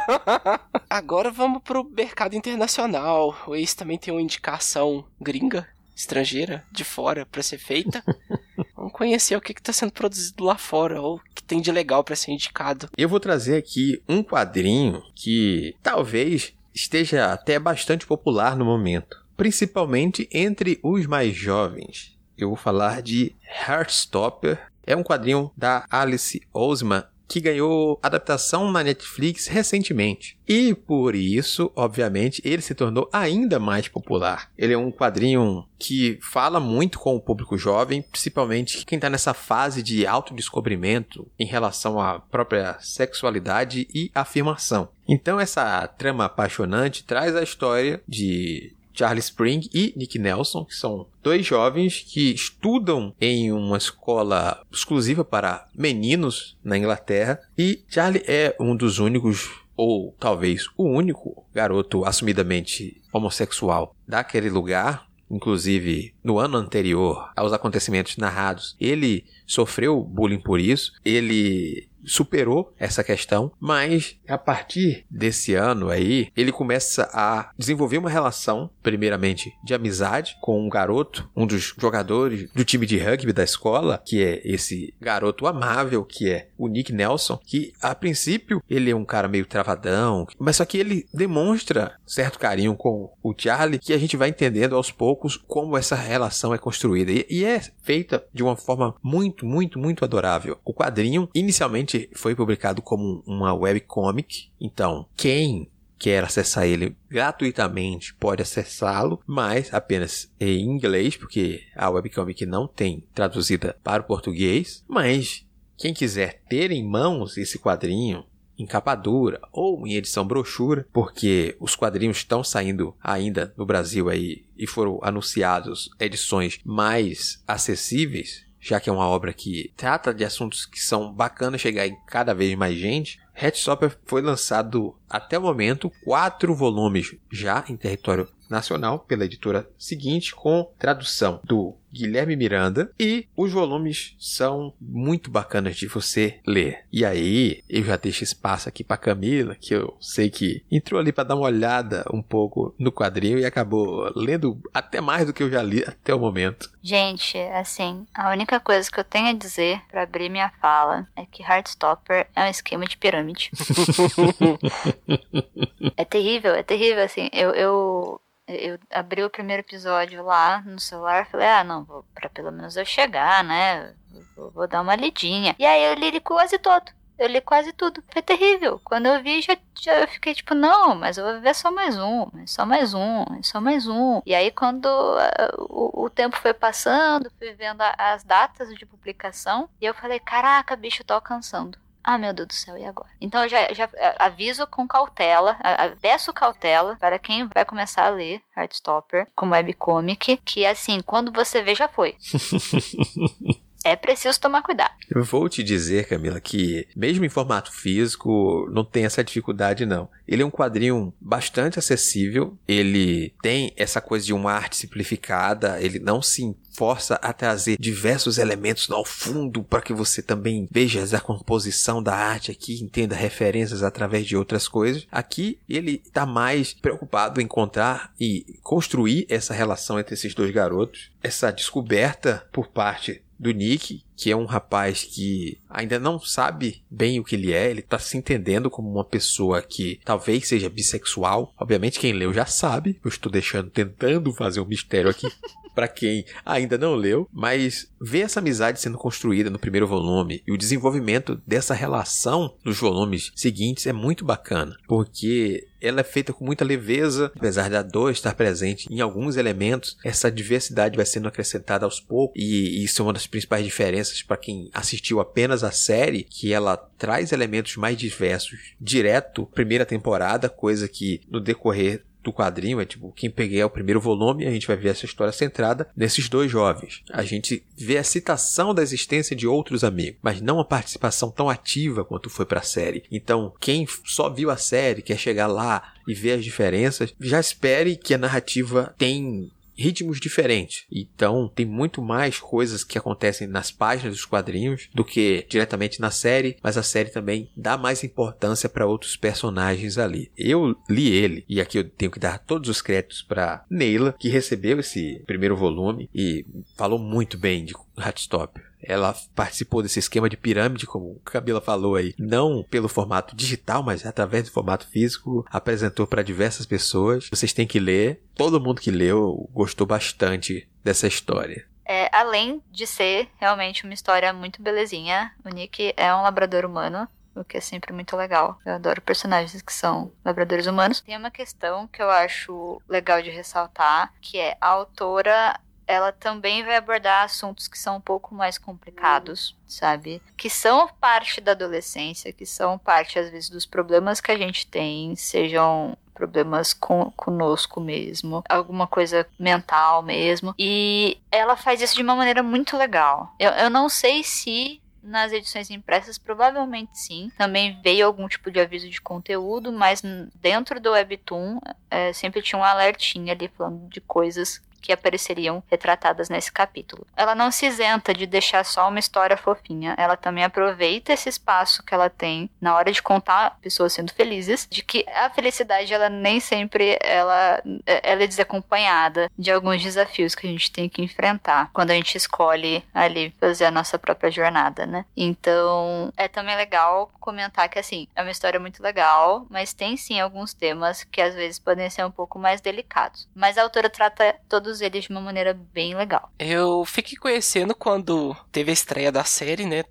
[LAUGHS] Agora vamos pro mercado internacional. O Ace também tem uma indicação gringa, estrangeira, de fora, para ser feita. [LAUGHS] Vamos conhecer o que está sendo produzido lá fora, ou o que tem de legal para ser indicado. Eu vou trazer aqui um quadrinho que talvez esteja até bastante popular no momento, principalmente entre os mais jovens. Eu vou falar de Heartstopper. É um quadrinho da Alice Oseman que ganhou adaptação na Netflix recentemente. E por isso, obviamente, ele se tornou ainda mais popular. Ele é um quadrinho que fala muito com o público jovem, principalmente quem está nessa fase de autodescobrimento em relação à própria sexualidade e afirmação. Então, essa trama apaixonante traz a história de Charlie Spring e Nick Nelson, que são dois jovens que estudam em uma escola exclusiva para meninos na Inglaterra. E Charlie é um dos únicos, ou talvez o único, garoto assumidamente homossexual daquele lugar. Inclusive, no ano anterior aos acontecimentos narrados, ele sofreu bullying por isso. Ele superou essa questão, mas a partir desse ano aí, ele começa a desenvolver uma relação, primeiramente de amizade, com um garoto, um dos jogadores do time de rugby da escola, que é esse garoto amável, que é o Nick Nelson, que a princípio ele é um cara meio travadão, mas só que ele demonstra certo carinho com o Charlie, que a gente vai entendendo aos poucos como essa relação é construída. E, e é feita de uma forma muito, muito, muito adorável. O quadrinho, inicialmente, foi publicado como uma webcomic, então quem quer acessar ele gratuitamente pode acessá-lo, mas apenas em inglês, porque a webcomic não tem traduzida para o português. Mas quem quiser ter em mãos esse quadrinho em capa dura ou em edição brochura, porque os quadrinhos estão saindo ainda no Brasil aí e foram anunciados edições mais acessíveis, já que é uma obra que trata de assuntos que são bacanas chegar em cada vez mais gente, Headstopper foi lançado até o momento quatro volumes já em território nacional pela editora seguinte com tradução do Guilherme Miranda e os volumes são muito bacanas de você ler. E aí, eu já deixo espaço aqui para Camila, que eu sei que entrou ali para dar uma olhada um pouco no quadrinho e acabou lendo até mais do que eu já li até o momento. Gente, assim, a única coisa que eu tenho a dizer para abrir minha fala é que Heartstopper é um esquema de pirâmide. [LAUGHS] é terrível, é terrível, assim, eu, eu eu abri o primeiro episódio lá no celular, falei, ah, não, vou, pra pelo menos eu chegar, né? Vou, vou dar uma lidinha. E aí eu li quase todo. Eu li quase tudo. Foi terrível. Quando eu vi, já, já eu fiquei tipo, não, mas eu vou ver só mais um, só mais um, só mais um. E aí, quando uh, o, o, tempo foi passando, fui vendo a, as datas de publicação, e eu falei, caraca, bicho, tô alcançando Ah, meu Deus do céu, e agora? Então eu já, já é, aviso com cautela, peço cautela para quem vai começar a ler Heartstopper como webcomic, que assim, quando você vê, já foi. [LAUGHS] é preciso tomar cuidado. Eu vou te dizer, Camila, que mesmo em formato físico, não tem essa dificuldade, não. Ele é um quadrinho bastante acessível, ele tem essa coisa de uma arte simplificada, ele não se força a trazer diversos elementos ao fundo para que você também veja a composição da arte aqui, entenda referências através de outras coisas. Aqui ele está mais preocupado em encontrar e construir essa relação entre esses dois garotos, essa descoberta por parte do Nick, que é um rapaz que ainda não sabe bem o que ele é, ele tá se entendendo como uma pessoa que talvez seja bissexual. Obviamente quem leu já sabe, eu estou deixando tentando fazer um mistério aqui. [LAUGHS] para quem ainda não leu, mas ver essa amizade sendo construída no primeiro volume e o desenvolvimento dessa relação nos volumes seguintes é muito bacana, porque ela é feita com muita leveza, apesar da dor estar presente em alguns elementos, essa diversidade vai sendo acrescentada aos poucos, e isso é uma das principais diferenças para quem assistiu apenas a série, que ela traz elementos mais diversos direto primeira temporada, coisa que no decorrer do quadrinho, é tipo, quem peguei é o primeiro volume, a gente vai ver essa história centrada nesses dois jovens. A gente vê a citação da existência de outros amigos, mas não a participação tão ativa quanto foi para a série. Então, quem só viu a série, quer chegar lá e ver as diferenças, já espere que a narrativa tem ritmos diferentes. Então, tem muito mais coisas que acontecem nas páginas dos quadrinhos do que diretamente na série, mas a série também dá mais importância para outros personagens ali. Eu li ele, e aqui eu tenho que dar todos os créditos para Neila, que recebeu esse primeiro volume e falou muito bem de Heartstopper. Ela participou desse esquema de pirâmide, como a Camila falou aí, não pelo formato digital, mas através do formato físico, apresentou para diversas pessoas. Vocês têm que ler. Todo mundo que leu gostou bastante dessa história. É, além de ser realmente uma história muito belezinha, o Nick é um labrador humano, o que é sempre muito legal. Eu adoro personagens que são labradores humanos. Tem uma questão que eu acho legal de ressaltar, que é a autora ela também vai abordar assuntos que são um pouco mais complicados, sabe? Que são parte da adolescência, que são parte, às vezes, dos problemas que a gente tem, sejam problemas com, conosco mesmo, alguma coisa mental mesmo. E ela faz isso de uma maneira muito legal. Eu, eu não sei se nas edições impressas, provavelmente sim. Também veio algum tipo de aviso de conteúdo, mas dentro do Webtoon é, sempre tinha um alertinho ali falando de coisas que apareceriam retratadas nesse capítulo. Ela não se isenta de deixar só uma história fofinha, ela também aproveita esse espaço que ela tem na hora de contar pessoas sendo felizes, de que a felicidade ela nem sempre ela, ela é desacompanhada de alguns desafios que a gente tem que enfrentar quando a gente escolhe ali fazer a nossa própria jornada, né? Então, é também legal comentar que assim, é uma história muito legal, mas tem sim alguns temas que às vezes podem ser um pouco mais delicados. Mas a autora trata todos todos eles de uma maneira bem legal. Eu fiquei conhecendo quando teve a estreia da série, né?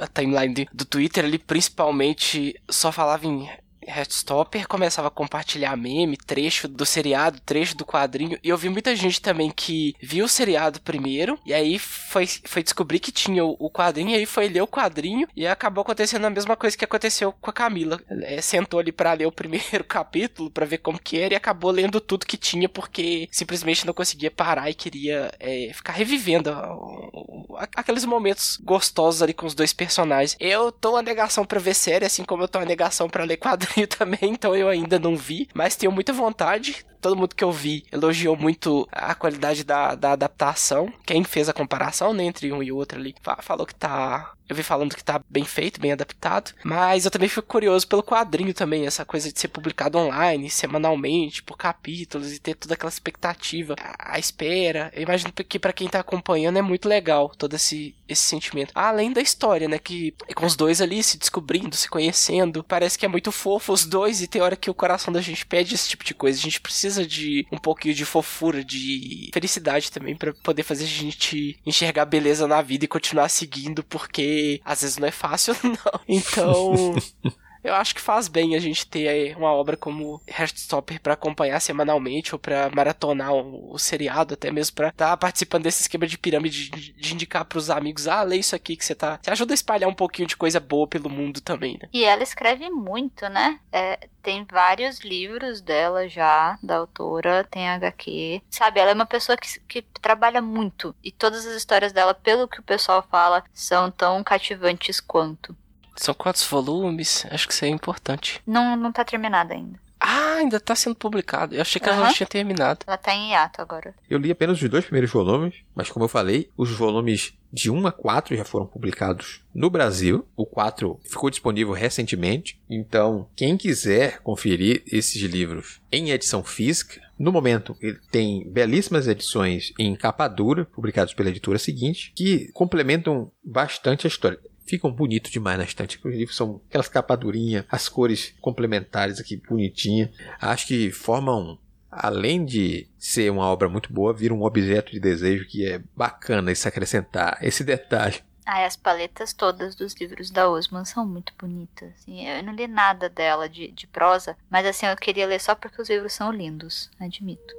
A timeline do Twitter ali, principalmente, só falava em Headstopper começava a compartilhar meme, trecho do seriado, trecho do quadrinho, e eu vi muita gente também que viu o seriado primeiro, e aí foi, foi descobrir que tinha o, quadrinho, e aí foi ler o quadrinho, e acabou acontecendo a mesma coisa que aconteceu com a Camila. É, sentou ali para ler o [LAUGHS] primeiro capítulo, para ver como que era, e acabou lendo tudo que tinha, porque simplesmente não conseguia parar e queria é, ficar revivendo aqueles momentos gostosos ali com os dois personagens. Eu tô uma negação pra ver série, assim como eu tô uma negação para ler quadrinho [LAUGHS] também, então eu ainda não vi, mas tenho muita vontade todo mundo que eu vi elogiou muito a qualidade da, da adaptação. Quem fez a comparação né, entre um e outro ali falou que tá eu vi falando que tá bem feito, bem adaptado. Mas eu também fico curioso pelo quadrinho também, essa coisa de ser publicado online, semanalmente, por capítulos, e ter toda aquela expectativa, a, espera. Eu imagino que para quem tá acompanhando é muito legal todo esse, esse sentimento. Além da história, né? Que é com os dois ali se descobrindo, se conhecendo. Parece que é muito fofo os dois, e tem hora que o coração da gente pede esse tipo de coisa. A gente precisa precisa de um pouquinho de fofura, de felicidade também para poder fazer a gente enxergar beleza na vida e continuar seguindo, porque às vezes não é fácil, [LAUGHS] não. Então. [LAUGHS] Eu acho que faz bem a gente ter uma obra como Heartstopper para acompanhar semanalmente ou para maratonar o, seriado, até mesmo para estar tá participando desse esquema de pirâmide de, de indicar para os amigos, ah, lê isso aqui que você tá. Você ajuda a espalhar um pouquinho de coisa boa pelo mundo também, né? E ela escreve muito, né? É, tem vários livros dela já, da autora, tem HQ. Sabe, ela é uma pessoa que, que trabalha muito. E todas as histórias dela, pelo que o pessoal fala, são tão cativantes quanto. São quantos volumes? Acho que isso é importante. Não, não tá terminada ainda. Ah, ainda tá sendo publicado. Eu achei que uhum. ela já tinha terminado. Ela tá em hiato agora. Eu li apenas os dois primeiros volumes, mas como eu falei, os volumes de 1 a 4 já foram publicados no Brasil. O 4 ficou disponível recentemente. Então, quem quiser conferir esses livros em edição física, no momento ele tem belíssimas edições em capa dura, publicadas pela editora seguinte, que complementam bastante a história ficam bonitos demais na estante. Os livros são aquelas capadurinhas, as cores complementares aqui bonitinha. Acho que formam além de ser uma obra muito boa, vira um objeto de desejo que é bacana se acrescentar esse detalhe. Ah, as paletas todas dos livros da Osman são muito bonitas. Eu não li nada dela de, de prosa, mas assim, eu queria ler só porque os livros são lindos, admito.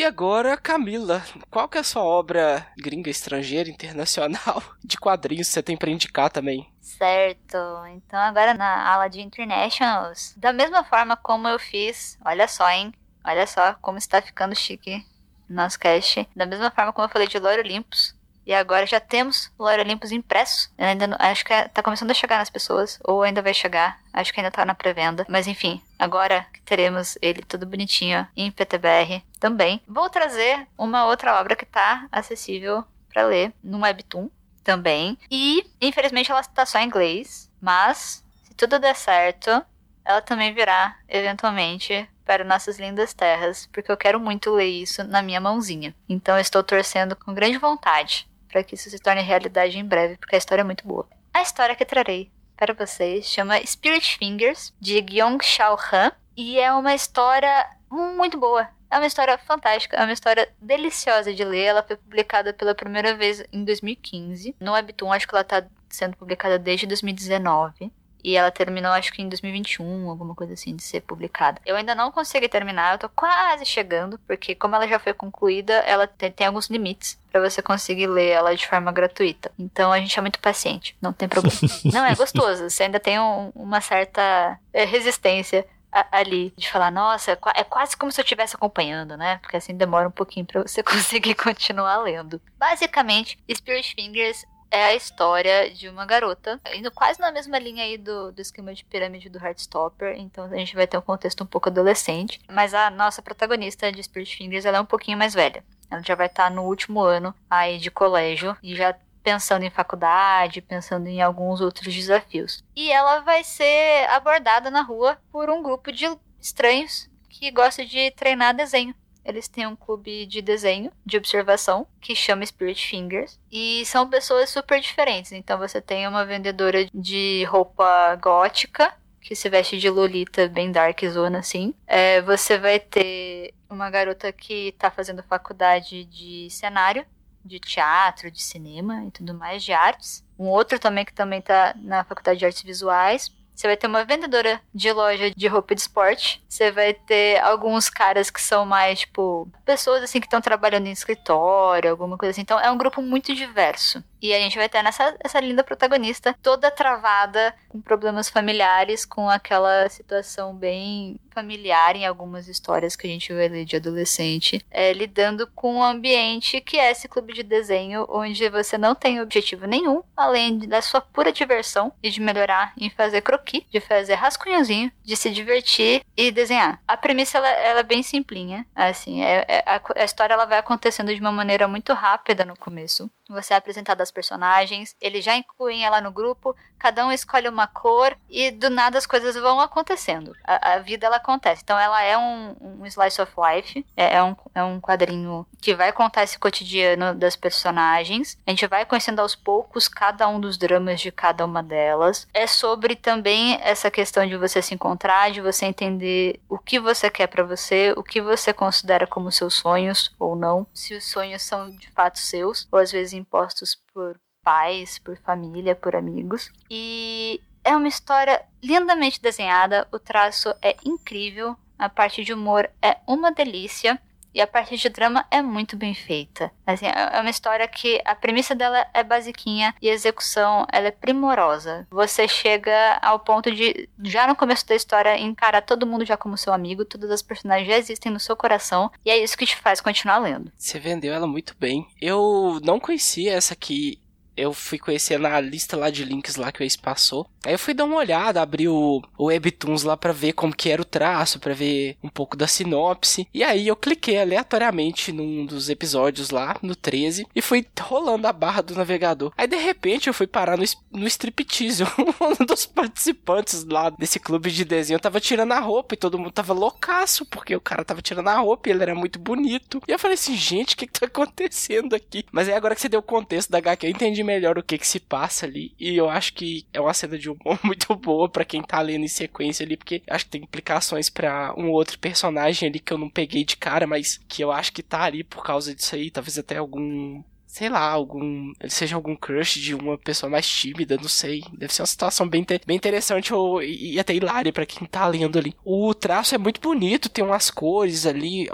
E agora, Camila, qual que é a sua obra gringa, estrangeira, internacional [LAUGHS] de quadrinhos que você tem para indicar também? Certo. Então agora na ala de Internationals, da mesma forma como eu fiz, olha só, hein? Olha só como está ficando chique nosso cast. Da mesma forma como eu falei de Lore Olympus, e agora já temos o Lore Olympus impresso. Ainda não, acho que está começando a chegar nas pessoas, ou ainda vai chegar. Acho que ainda está na pré-venda. Mas enfim, agora teremos ele tudo bonitinho em PTBR também, vou trazer uma outra obra que está acessível para ler no Webtoon também. E infelizmente ela está só em inglês, mas se tudo der certo, ela também virá eventualmente para nossas lindas terras, porque eu quero muito ler isso na minha mãozinha. Então estou torcendo com grande vontade para que isso se torne realidade em breve, porque a história é muito boa. A história que trarei para vocês chama Spirit Fingers, de Gyong Shao Han, e é uma história muito boa. É uma história fantástica, é uma história deliciosa de ler. Ela foi publicada pela primeira vez em 2015. No Webtoon, acho que ela está sendo publicada desde 2019. E ela terminou, acho que em 2021, alguma coisa assim, de ser publicada. Eu ainda não consegui terminar, eu tô quase chegando, porque como ela já foi concluída, ela tem, tem alguns limites para você conseguir ler ela de forma gratuita. Então a gente é muito paciente, não tem problema. [LAUGHS] não, é gostoso, você ainda tem um, uma certa é, resistência ali de falar, nossa, é quase como se eu estivesse acompanhando, né? Porque assim demora um pouquinho para você [LAUGHS] conseguir continuar lendo. Basicamente, Spirit Fingers é a história de uma garota, indo quase na mesma linha aí do, do esquema de pirâmide do Heartstopper, então a gente vai ter um contexto um pouco adolescente, mas a nossa protagonista de Spirit Fingers, ela é um pouquinho mais velha. Ela já vai estar tá no último ano aí de colégio e já pensando em faculdade, pensando em alguns outros desafios. E ela vai ser abordada na rua por um grupo de estranhos que gosta de treinar desenho. Eles têm um clube de desenho, de observação, que chama Spirit Fingers. E são pessoas super diferentes. Então você tem uma vendedora de roupa gótica, que se veste de Lolita, bem dark zona, assim. É, você vai ter uma garota que tá fazendo faculdade de cenário, de teatro, de cinema e tudo mais, de artes. Um outro também que também tá na faculdade de artes visuais. Você vai ter uma vendedora de loja de roupa de esporte. Você vai ter alguns caras que são mais, tipo, pessoas assim que estão trabalhando em escritório, alguma coisa assim. Então é um grupo muito diverso. E a gente vai ter nessa essa linda protagonista toda travada com problemas familiares, com aquela situação bem familiar em algumas histórias que a gente vai ler de adolescente, é, lidando com um ambiente que é esse clube de desenho, onde você não tem objetivo nenhum, além da sua pura diversão e de melhorar em fazer croquis, de fazer rascunhozinho, de se divertir e desenhar. A premissa ela, ela é bem simplinha, assim, é, é a, a história ela vai acontecendo de uma maneira muito rápida no começo. Você é apresentado aos personagens, eles já incluem ela no grupo, cada um escolhe uma cor e do nada as coisas vão acontecendo. A, a vida ela acontece. Então ela é um, um slice of life, é, é, um, é um quadrinho que vai contar esse cotidiano das personagens. A gente vai conhecendo aos poucos cada um dos dramas de cada uma delas. É sobre também essa questão de você se encontrar, de você entender o que você quer para você, o que você considera como seus sonhos ou não, se os sonhos são de fato seus, ou às vezes impostos por pais, por família, por amigos. E é uma história lindamente desenhada, o traço é incrível, a parte de humor é uma delícia. E a parte de drama é muito bem feita. Assim, é, é uma história que a premissa dela é basiquinha e a execução ela é primorosa. Você chega ao ponto de, já no começo da história, encarar todo mundo já como seu amigo, todas as personagens já existem no seu coração, e é isso que te faz continuar lendo. Você vendeu ela muito bem. Eu não conhecia essa aqui eu fui conhecer na lista lá de links lá que o Ace passou. Aí eu fui dar uma olhada, abri o, o Webtoons lá para ver como que era o traço, para ver um pouco da sinopse. E aí eu cliquei aleatoriamente num dos episódios lá, no 13, e fui rolando a barra do navegador. Aí de repente eu fui parar no, no striptease. [LAUGHS] um dos participantes lá desse clube de desenho tava tirando a roupa e todo mundo tava loucaço, porque o cara tava tirando a roupa e ele era muito bonito. E eu falei assim, gente, o que que tá [LAUGHS] acontecendo aqui? Mas aí agora que você deu o contexto da HQ, eu entendi melhor o que que se passa ali. E eu acho que é uma cena de humor [LAUGHS] muito boa para quem tá lendo em sequência ali, porque acho que tem implicações para um outro personagem ali que eu não peguei de cara, mas que eu acho que tá ali por causa disso aí. Talvez até algum sei lá, algum. Ele seja algum crush de uma pessoa mais tímida, não sei. Deve ser uma situação bem, bem interessante ou, e, até hilária para quem tá lendo ali. O traço é muito bonito, tem umas cores ali.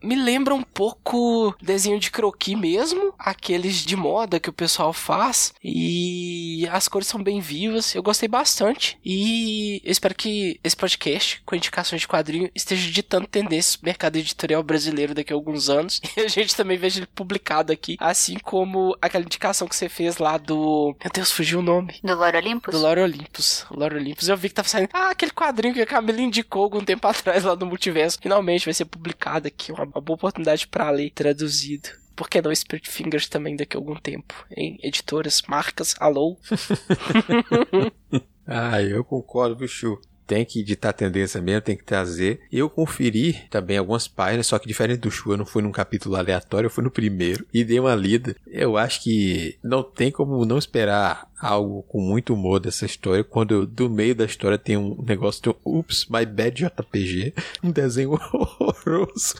Me lembra um pouco desenho de croquis mesmo, aqueles de moda que o pessoal faz. E as cores são bem vivas, eu gostei bastante. E eu espero que esse podcast, com indicações de quadrinho, esteja ditando tendências no mercado editorial brasileiro daqui a alguns anos. [LAUGHS] E a gente também veja ele publicado aqui Assim como aquela indicação que você fez lá do. Meu Deus, fugiu o nome. Do Lore Olympus? Do Lore Olympus. Lore Olympus. Eu vi que tava saindo. Ah, aquele quadrinho que a Camila indicou algum tempo atrás lá no multiverso. Finalmente vai ser publicado aqui. Uma, uma boa oportunidade para ler traduzido. Por que não Spirit Fingers também daqui a algum tempo? Hein? Editoras, marcas, alô? [LAUGHS] ah, eu concordo, bicho tem que editar tendência mesmo, tem que trazer. Eu conferi também algumas páginas, só que diferente do Chu, eu não fui num capítulo aleatório, eu fui no primeiro e dei uma lida. Eu acho que não tem como não esperar algo com muito humor dessa história, quando do meio da história tem um negócio de um Oops, My Bad JPG, um desenho [LAUGHS] horroroso.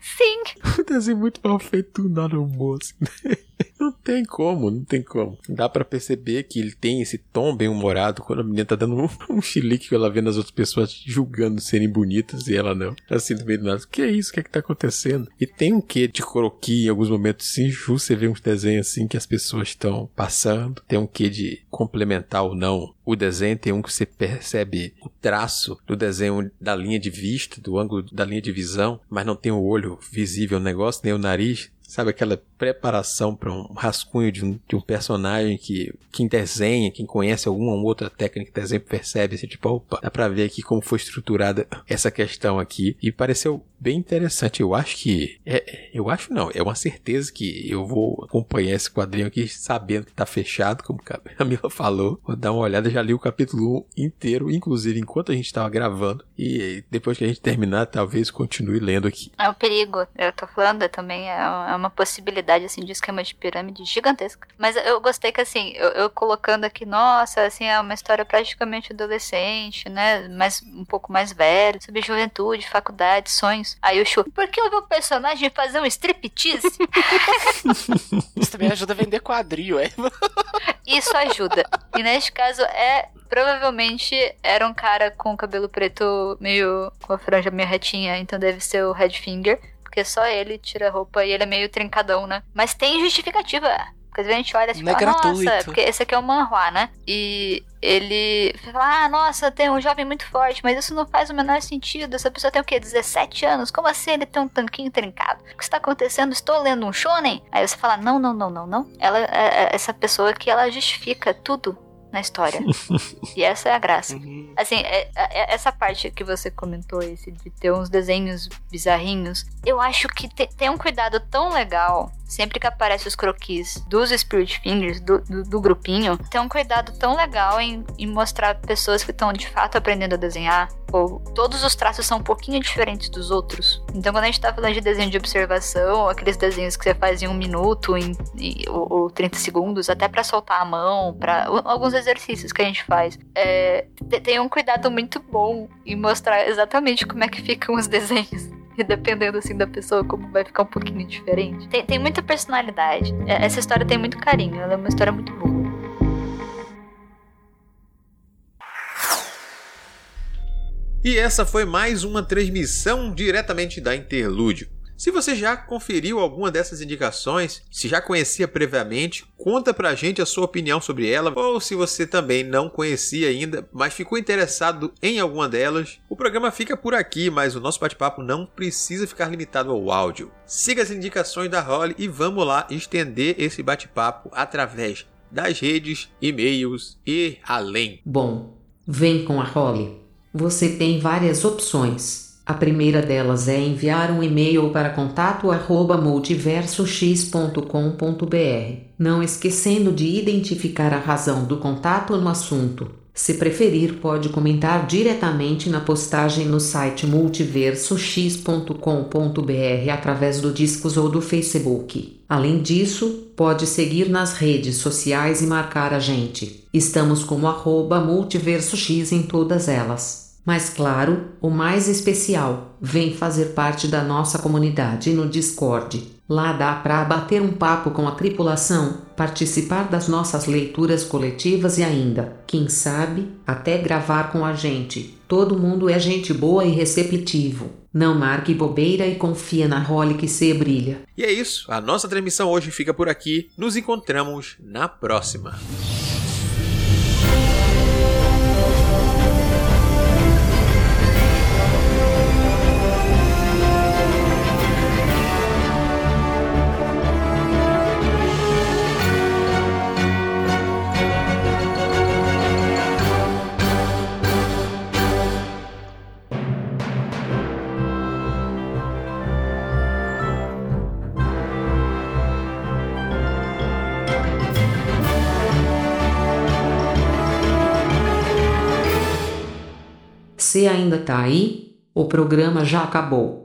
Sim. Um desenho muito mal feito, nada humor, assim. [LAUGHS] Não tem como, não tem como. Dá para perceber que ele tem esse tom bem humorado quando a menina tá dando um, [LAUGHS] um chilique que ela vendo as outras pessoas julgando serem bonitas e ela não. Assim, no meio do nada. O que é isso? O que é que tá acontecendo? E tem um quê de croqui em alguns momentos, sim. Você vê uns desenhos assim que as pessoas estão passando. Tem um quê de complementar ou não o desenho tem um que você percebe o traço do desenho da linha de vista, do ângulo da linha de visão, mas não tem o olho visível no negócio, nem o nariz. Sabe aquela preparação para um rascunho de um, de um personagem que quem desenha, quem conhece alguma outra técnica de desenho percebe assim, tipo, opa, dá pra ver aqui como foi estruturada essa questão aqui. E pareceu bem interessante. Eu acho que. É, eu acho não, é uma certeza que eu vou acompanhar esse quadrinho aqui sabendo que tá fechado, como a [LAUGHS] Camila falou. Vou dar uma olhada, já li o capítulo 1 inteiro, inclusive enquanto a gente tava gravando. E depois que a gente terminar, talvez continue lendo aqui. É o perigo. Eu tô falando também, é uma possibilidade assim de esquema de pirâmide gigantesca. Mas eu gostei que assim, eu, eu, colocando aqui, nossa, assim, é uma história praticamente adolescente, né? Mas um pouco mais velho, sobre juventude, faculdade, sonhos. Aí o Chu, por que o personagem fazer um striptease? [LAUGHS] Isso também ajuda a vender quadril, é? [LAUGHS] Isso ajuda. E neste caso é provavelmente era um cara com cabelo preto meio com a franja meio retinha, então deve ser o Redfinger porque só ele tira a roupa e ele é meio trincadão, né? Mas tem justificativa. Porque às vezes a gente olha assim, e fala, é nossa, porque esse aqui é o manhua, né? E ele fala, ah, nossa, tem um jovem muito forte, mas isso não faz o menor sentido. Essa pessoa tem o quê? 17 anos? Como assim ele tem um tanquinho trincado? O que está acontecendo? Estou lendo um shonen? Aí você fala, não, não, não, não, não. Ela é, é essa pessoa que ela justifica tudo na história. [LAUGHS] e essa é a graça. Uhum. Assim, é, é, é, essa parte que você comentou, esse de ter uns desenhos bizarrinhos, eu acho que te, tem um cuidado tão legal sempre que aparece os croquis dos Spirit Fingers, do, do, do grupinho, tem um cuidado tão legal em, em mostrar pessoas que estão de fato aprendendo a desenhar, ou todos os traços são um pouquinho diferentes dos outros. Então, quando a gente tá falando de desenho de observação, aqueles desenhos que você faz em um minuto em, em, ou, ou 30 segundos, até para soltar a mão, para alguns exercícios que a gente faz, é, tem um cuidado muito bom em mostrar exatamente como é que ficam os [LAUGHS] desenhos. Dependendo assim da pessoa, como vai ficar um pouquinho diferente. Tem, tem muita personalidade. É, essa história tem muito carinho, ela é uma história muito boa. E essa foi mais uma transmissão diretamente da Interlúdio. Se você já conferiu alguma dessas indicações, se já conhecia previamente, conta pra gente a sua opinião sobre ela, ou se você também não conhecia ainda, mas ficou interessado em alguma delas, o programa fica por aqui, mas o nosso bate-papo não precisa ficar limitado ao áudio. Siga as indicações da Holly e vamos lá estender esse bate-papo através das redes, e-mails e além. Bom, vem com a Holly. Você tem várias opções. A primeira delas é enviar um e-mail para contato@multiversox.com.br, não esquecendo de identificar a razão do contato no assunto. Se preferir, pode comentar diretamente na postagem no site multiversox.com.br através do Discos ou do Facebook. Além disso, pode seguir nas redes sociais e marcar a gente. Estamos como arroba multiversox em todas elas. Mas claro, o mais especial, vem fazer parte da nossa comunidade no Discord. Lá dá para bater um papo com a tripulação, participar das nossas leituras coletivas e ainda, quem sabe, até gravar com a gente. Todo mundo é gente boa e receptivo. Não marque bobeira e confia na role que se brilha. E é isso, a nossa transmissão hoje fica por aqui. Nos encontramos na próxima. Ainda tá aí? O programa já acabou.